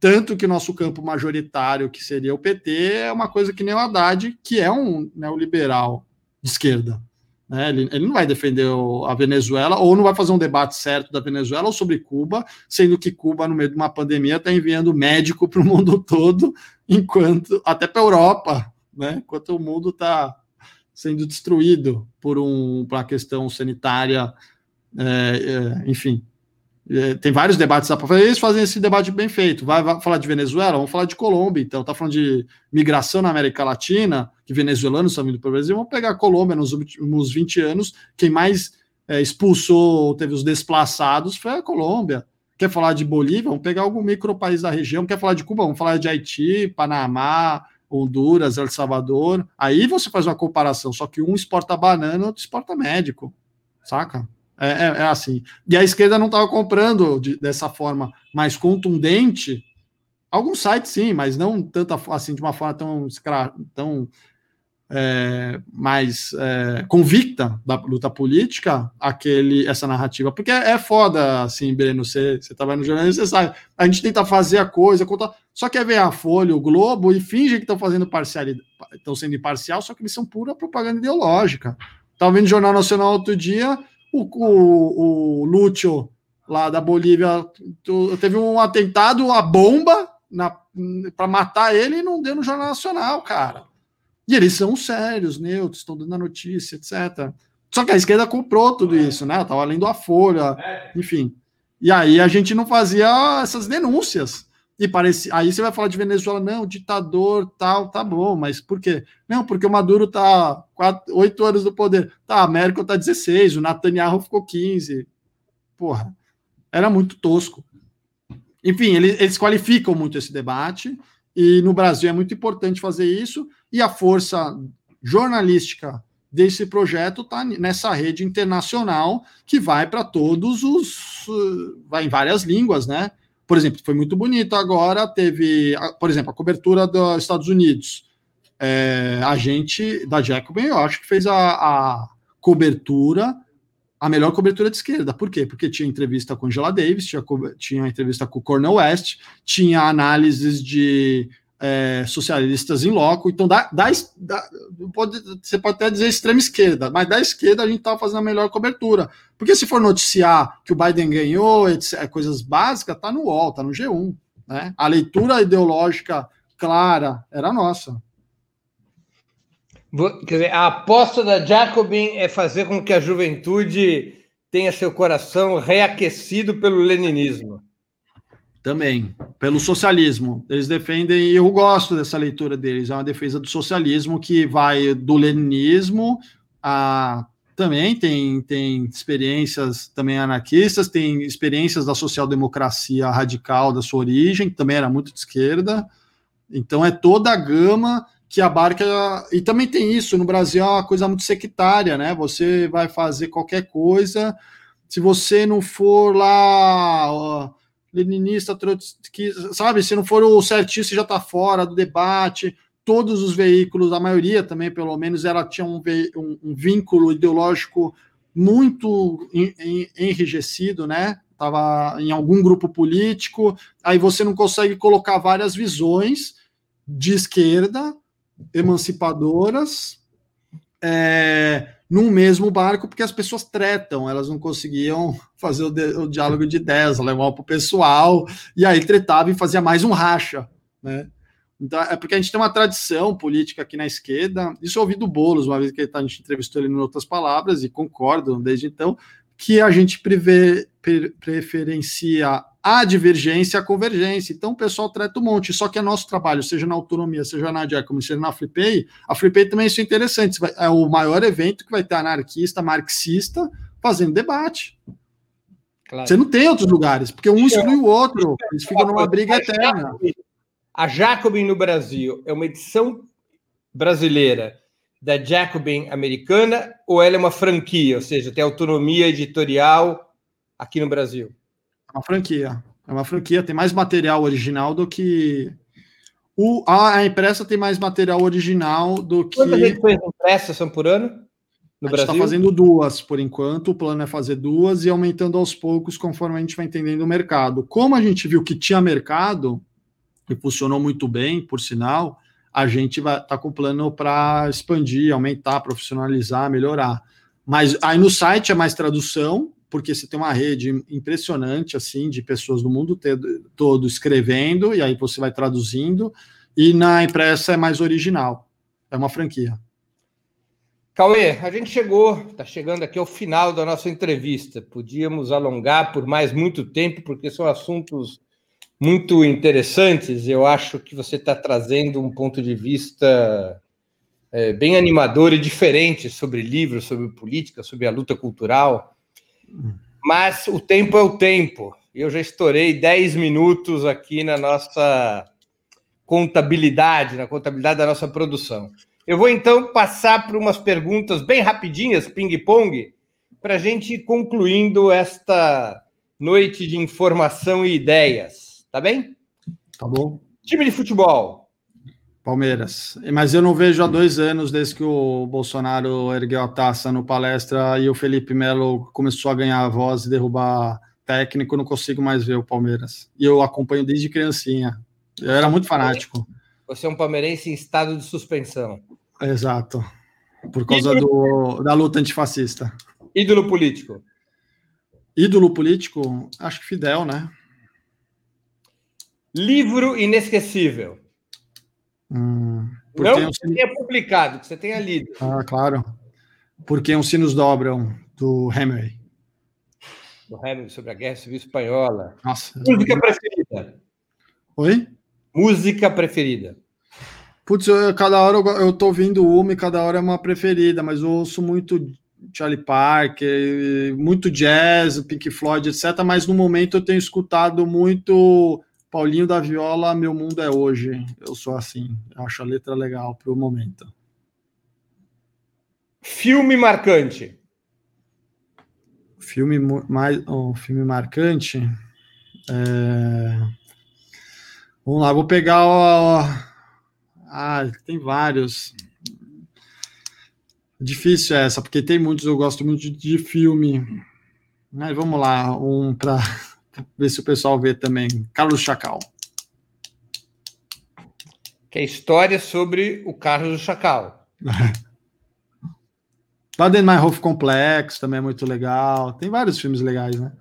tanto que o nosso campo majoritário, que seria o PT, é uma coisa que nem o Haddad, que é um neoliberal de esquerda. Né? Ele, ele, não vai defender a Venezuela, ou não vai fazer um debate certo da Venezuela ou sobre Cuba, sendo que Cuba, no meio de uma pandemia, está enviando médico para o mundo todo, enquanto até para a Europa, né? enquanto o mundo está sendo destruído por, um, por uma questão sanitária, é, é, enfim, é, tem vários debates para fazer, eles fazem esse debate bem feito. Vai, vai, falar de Venezuela, vamos falar de Colômbia, então. Tá falando de migração na América Latina, que venezuelanos estão vindo para o Brasil. Vamos pegar a Colômbia nos últimos 20 anos. Quem mais é, expulsou, teve os desplaçados, foi a Colômbia. Quer falar de Bolívia? Vamos pegar algum micro país da região. Quer falar de Cuba? Vamos falar de Haiti, Panamá, Honduras, El Salvador. Aí você faz uma comparação, só que um exporta banana, outro exporta médico, saca? É, é, é, assim. E a esquerda não estava comprando de, dessa forma mais contundente. Alguns sites sim, mas não tanto assim de uma forma tão, tão é, mais é, convicta da luta política, aquele, essa narrativa. Porque é, é foda, assim, Breno, você, você trabalha no jornalismo, você sabe. A gente tenta fazer a coisa, só quer ver a Folha, o Globo, e finge que estão fazendo parcialidade, estão sendo imparcial, só que eles são pura propaganda ideológica. Estava vendo o Jornal Nacional outro dia, o, o, o Lúcio, lá da Bolívia, teve um atentado, a bomba para matar ele e não deu no Jornal Nacional, cara. E eles são sérios, neutros, estão dando a notícia, etc. Só que a esquerda comprou tudo isso, né? Estava lendo a Folha, enfim. E aí a gente não fazia essas denúncias. E parece, aí você vai falar de Venezuela, não, ditador, tal, tá bom, mas por quê? Não, porque o Maduro tá quatro, oito anos no poder. Tá, a Merkel tá 16, o Netanyahu ficou 15. Porra, era muito tosco. enfim, eles, eles qualificam muito esse debate, e no Brasil é muito importante fazer isso, e a força jornalística desse projeto está nessa rede internacional que vai para todos os. vai em várias línguas, né? Por exemplo, foi muito bonito agora, teve, por exemplo, a cobertura dos Estados Unidos. É, a gente da Jacobin, eu acho que fez a, a cobertura a melhor cobertura de esquerda. Por quê? Porque tinha entrevista com Angela Davis, tinha, tinha entrevista com Cornel West, tinha análises de é, socialistas em loco. Então, da, da, da, pode, você pode até dizer extrema esquerda, mas da esquerda a gente estava fazendo a melhor cobertura. Porque se for noticiar que o Biden ganhou, etc, coisas básicas, está no UOL, está no G1. Né? A leitura ideológica clara era nossa. Quer dizer, a aposta da Jacobin é fazer com que a juventude tenha seu coração reaquecido pelo leninismo. Também, pelo socialismo. Eles defendem, e eu gosto dessa leitura deles, é uma defesa do socialismo que vai do leninismo a. Também tem, tem experiências também anarquistas, tem experiências da social-democracia radical da sua origem, que também era muito de esquerda. Então é toda a gama que abarca. E também tem isso, no Brasil é uma coisa muito sectária, né? Você vai fazer qualquer coisa, se você não for lá. Ó, leninista, trotskista, sabe? Se não for o certinho, você já está fora do debate. Todos os veículos, a maioria também, pelo menos, ela tinha um, um, um vínculo ideológico muito enrijecido, né? Estava em algum grupo político, aí você não consegue colocar várias visões de esquerda emancipadoras é, num mesmo barco, porque as pessoas tretam, elas não conseguiam fazer o, de, o diálogo de ideias, levar para o pessoal, e aí tretava e fazia mais um racha, né? Então, é porque a gente tem uma tradição política aqui na esquerda, isso eu ouvi do Boulos, uma vez que a gente entrevistou ele em outras palavras, e concordo desde então, que a gente preve, pre, preferencia a divergência e a convergência. Então o pessoal trata um monte, só que é nosso trabalho, seja na autonomia, seja na Diacom, seja na Flipay, a Flipay também isso é interessante, é o maior evento que vai ter anarquista, marxista, fazendo debate. Claro. Você não tem outros lugares, porque um exclui o outro, eles ficam numa briga eterna. A Jacobin no Brasil é uma edição brasileira da Jacobin americana ou ela é uma franquia, ou seja, tem autonomia editorial aqui no Brasil? Uma franquia. É uma franquia, tem mais material original do que. O, a, a impressa tem mais material original do que. Quantas edições impressas são por ano? No a gente está fazendo duas por enquanto. O plano é fazer duas e aumentando aos poucos conforme a gente vai entendendo o mercado. Como a gente viu que tinha mercado, e funcionou muito bem, por sinal, a gente vai tá com plano para expandir, aumentar, profissionalizar, melhorar. Mas aí no site é mais tradução, porque você tem uma rede impressionante assim de pessoas do mundo todo escrevendo e aí você vai traduzindo e na impressa é mais original. É uma franquia. Cauê, a gente chegou, está chegando aqui ao final da nossa entrevista. Podíamos alongar por mais muito tempo, porque são assuntos muito interessantes. Eu acho que você está trazendo um ponto de vista é, bem animador e diferente sobre livros, sobre política, sobre a luta cultural. Mas o tempo é o tempo. Eu já estourei 10 minutos aqui na nossa contabilidade, na contabilidade da nossa produção. Eu vou então passar por umas perguntas bem rapidinhas, ping-pong, para a gente ir concluindo esta noite de informação e ideias. Tá bem? Tá bom. Time de futebol. Palmeiras. Mas eu não vejo há dois anos, desde que o Bolsonaro ergueu a taça no palestra e o Felipe Melo começou a ganhar a voz e derrubar técnico, não consigo mais ver o Palmeiras. E eu acompanho desde criancinha. Eu era muito fanático. Você é um palmeirense em estado de suspensão. Exato. Por causa do, da luta antifascista. Ídolo político. Ídolo político? Acho que Fidel, né? Livro inesquecível. Hum, não que você tenha publicado, que você tenha lido. Ah, claro. Porque os sinos dobram, do Hemingway. Do Hemingway, sobre a Guerra Civil Espanhola. Nossa. Música preferida? Oi? Música preferida? Putz, eu, cada hora eu, eu tô ouvindo uma e cada hora é uma preferida, mas eu ouço muito Charlie Parker, muito jazz, Pink Floyd, etc. Mas no momento eu tenho escutado muito Paulinho da Viola, Meu Mundo é Hoje. Eu sou assim, acho a letra legal para o momento. Filme marcante. Filme mais, um filme marcante. É... Vamos lá, vou pegar o. Ah, tem vários. Difícil essa, porque tem muitos, eu gosto muito de, de filme. Mas vamos lá, um para ver se o pessoal vê também. Carlos Chacal. Que é história sobre o Carlos Chacal. Baden-Meinhof Complex também é muito legal. Tem vários filmes legais, né?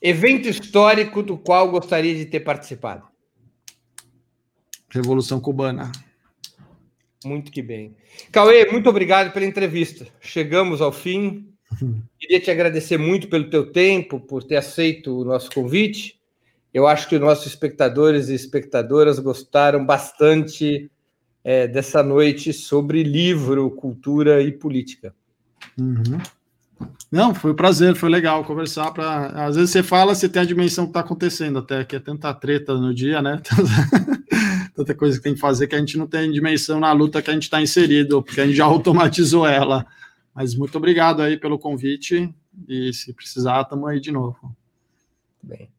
Evento histórico do qual gostaria de ter participado. Revolução Cubana. Muito que bem. Cauê, muito obrigado pela entrevista. Chegamos ao fim. Queria te agradecer muito pelo teu tempo, por ter aceito o nosso convite. Eu acho que os nossos espectadores e espectadoras gostaram bastante é, dessa noite sobre livro, cultura e política. Uhum. Não, foi um prazer, foi legal conversar. Pra... Às vezes você fala, você tem a dimensão que está acontecendo, até que é tanta treta no dia, né? tanta coisa que tem que fazer que a gente não tem dimensão na luta que a gente está inserido, porque a gente já automatizou ela. Mas muito obrigado aí pelo convite e se precisar, estamos aí de novo. Bem.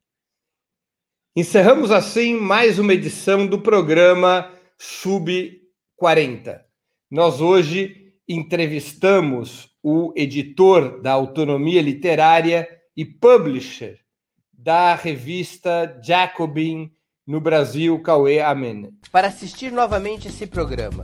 Encerramos assim mais uma edição do programa Sub 40. Nós hoje entrevistamos o editor da Autonomia Literária e publisher da revista Jacobin no Brasil, Cauê Amen. Para assistir novamente esse programa,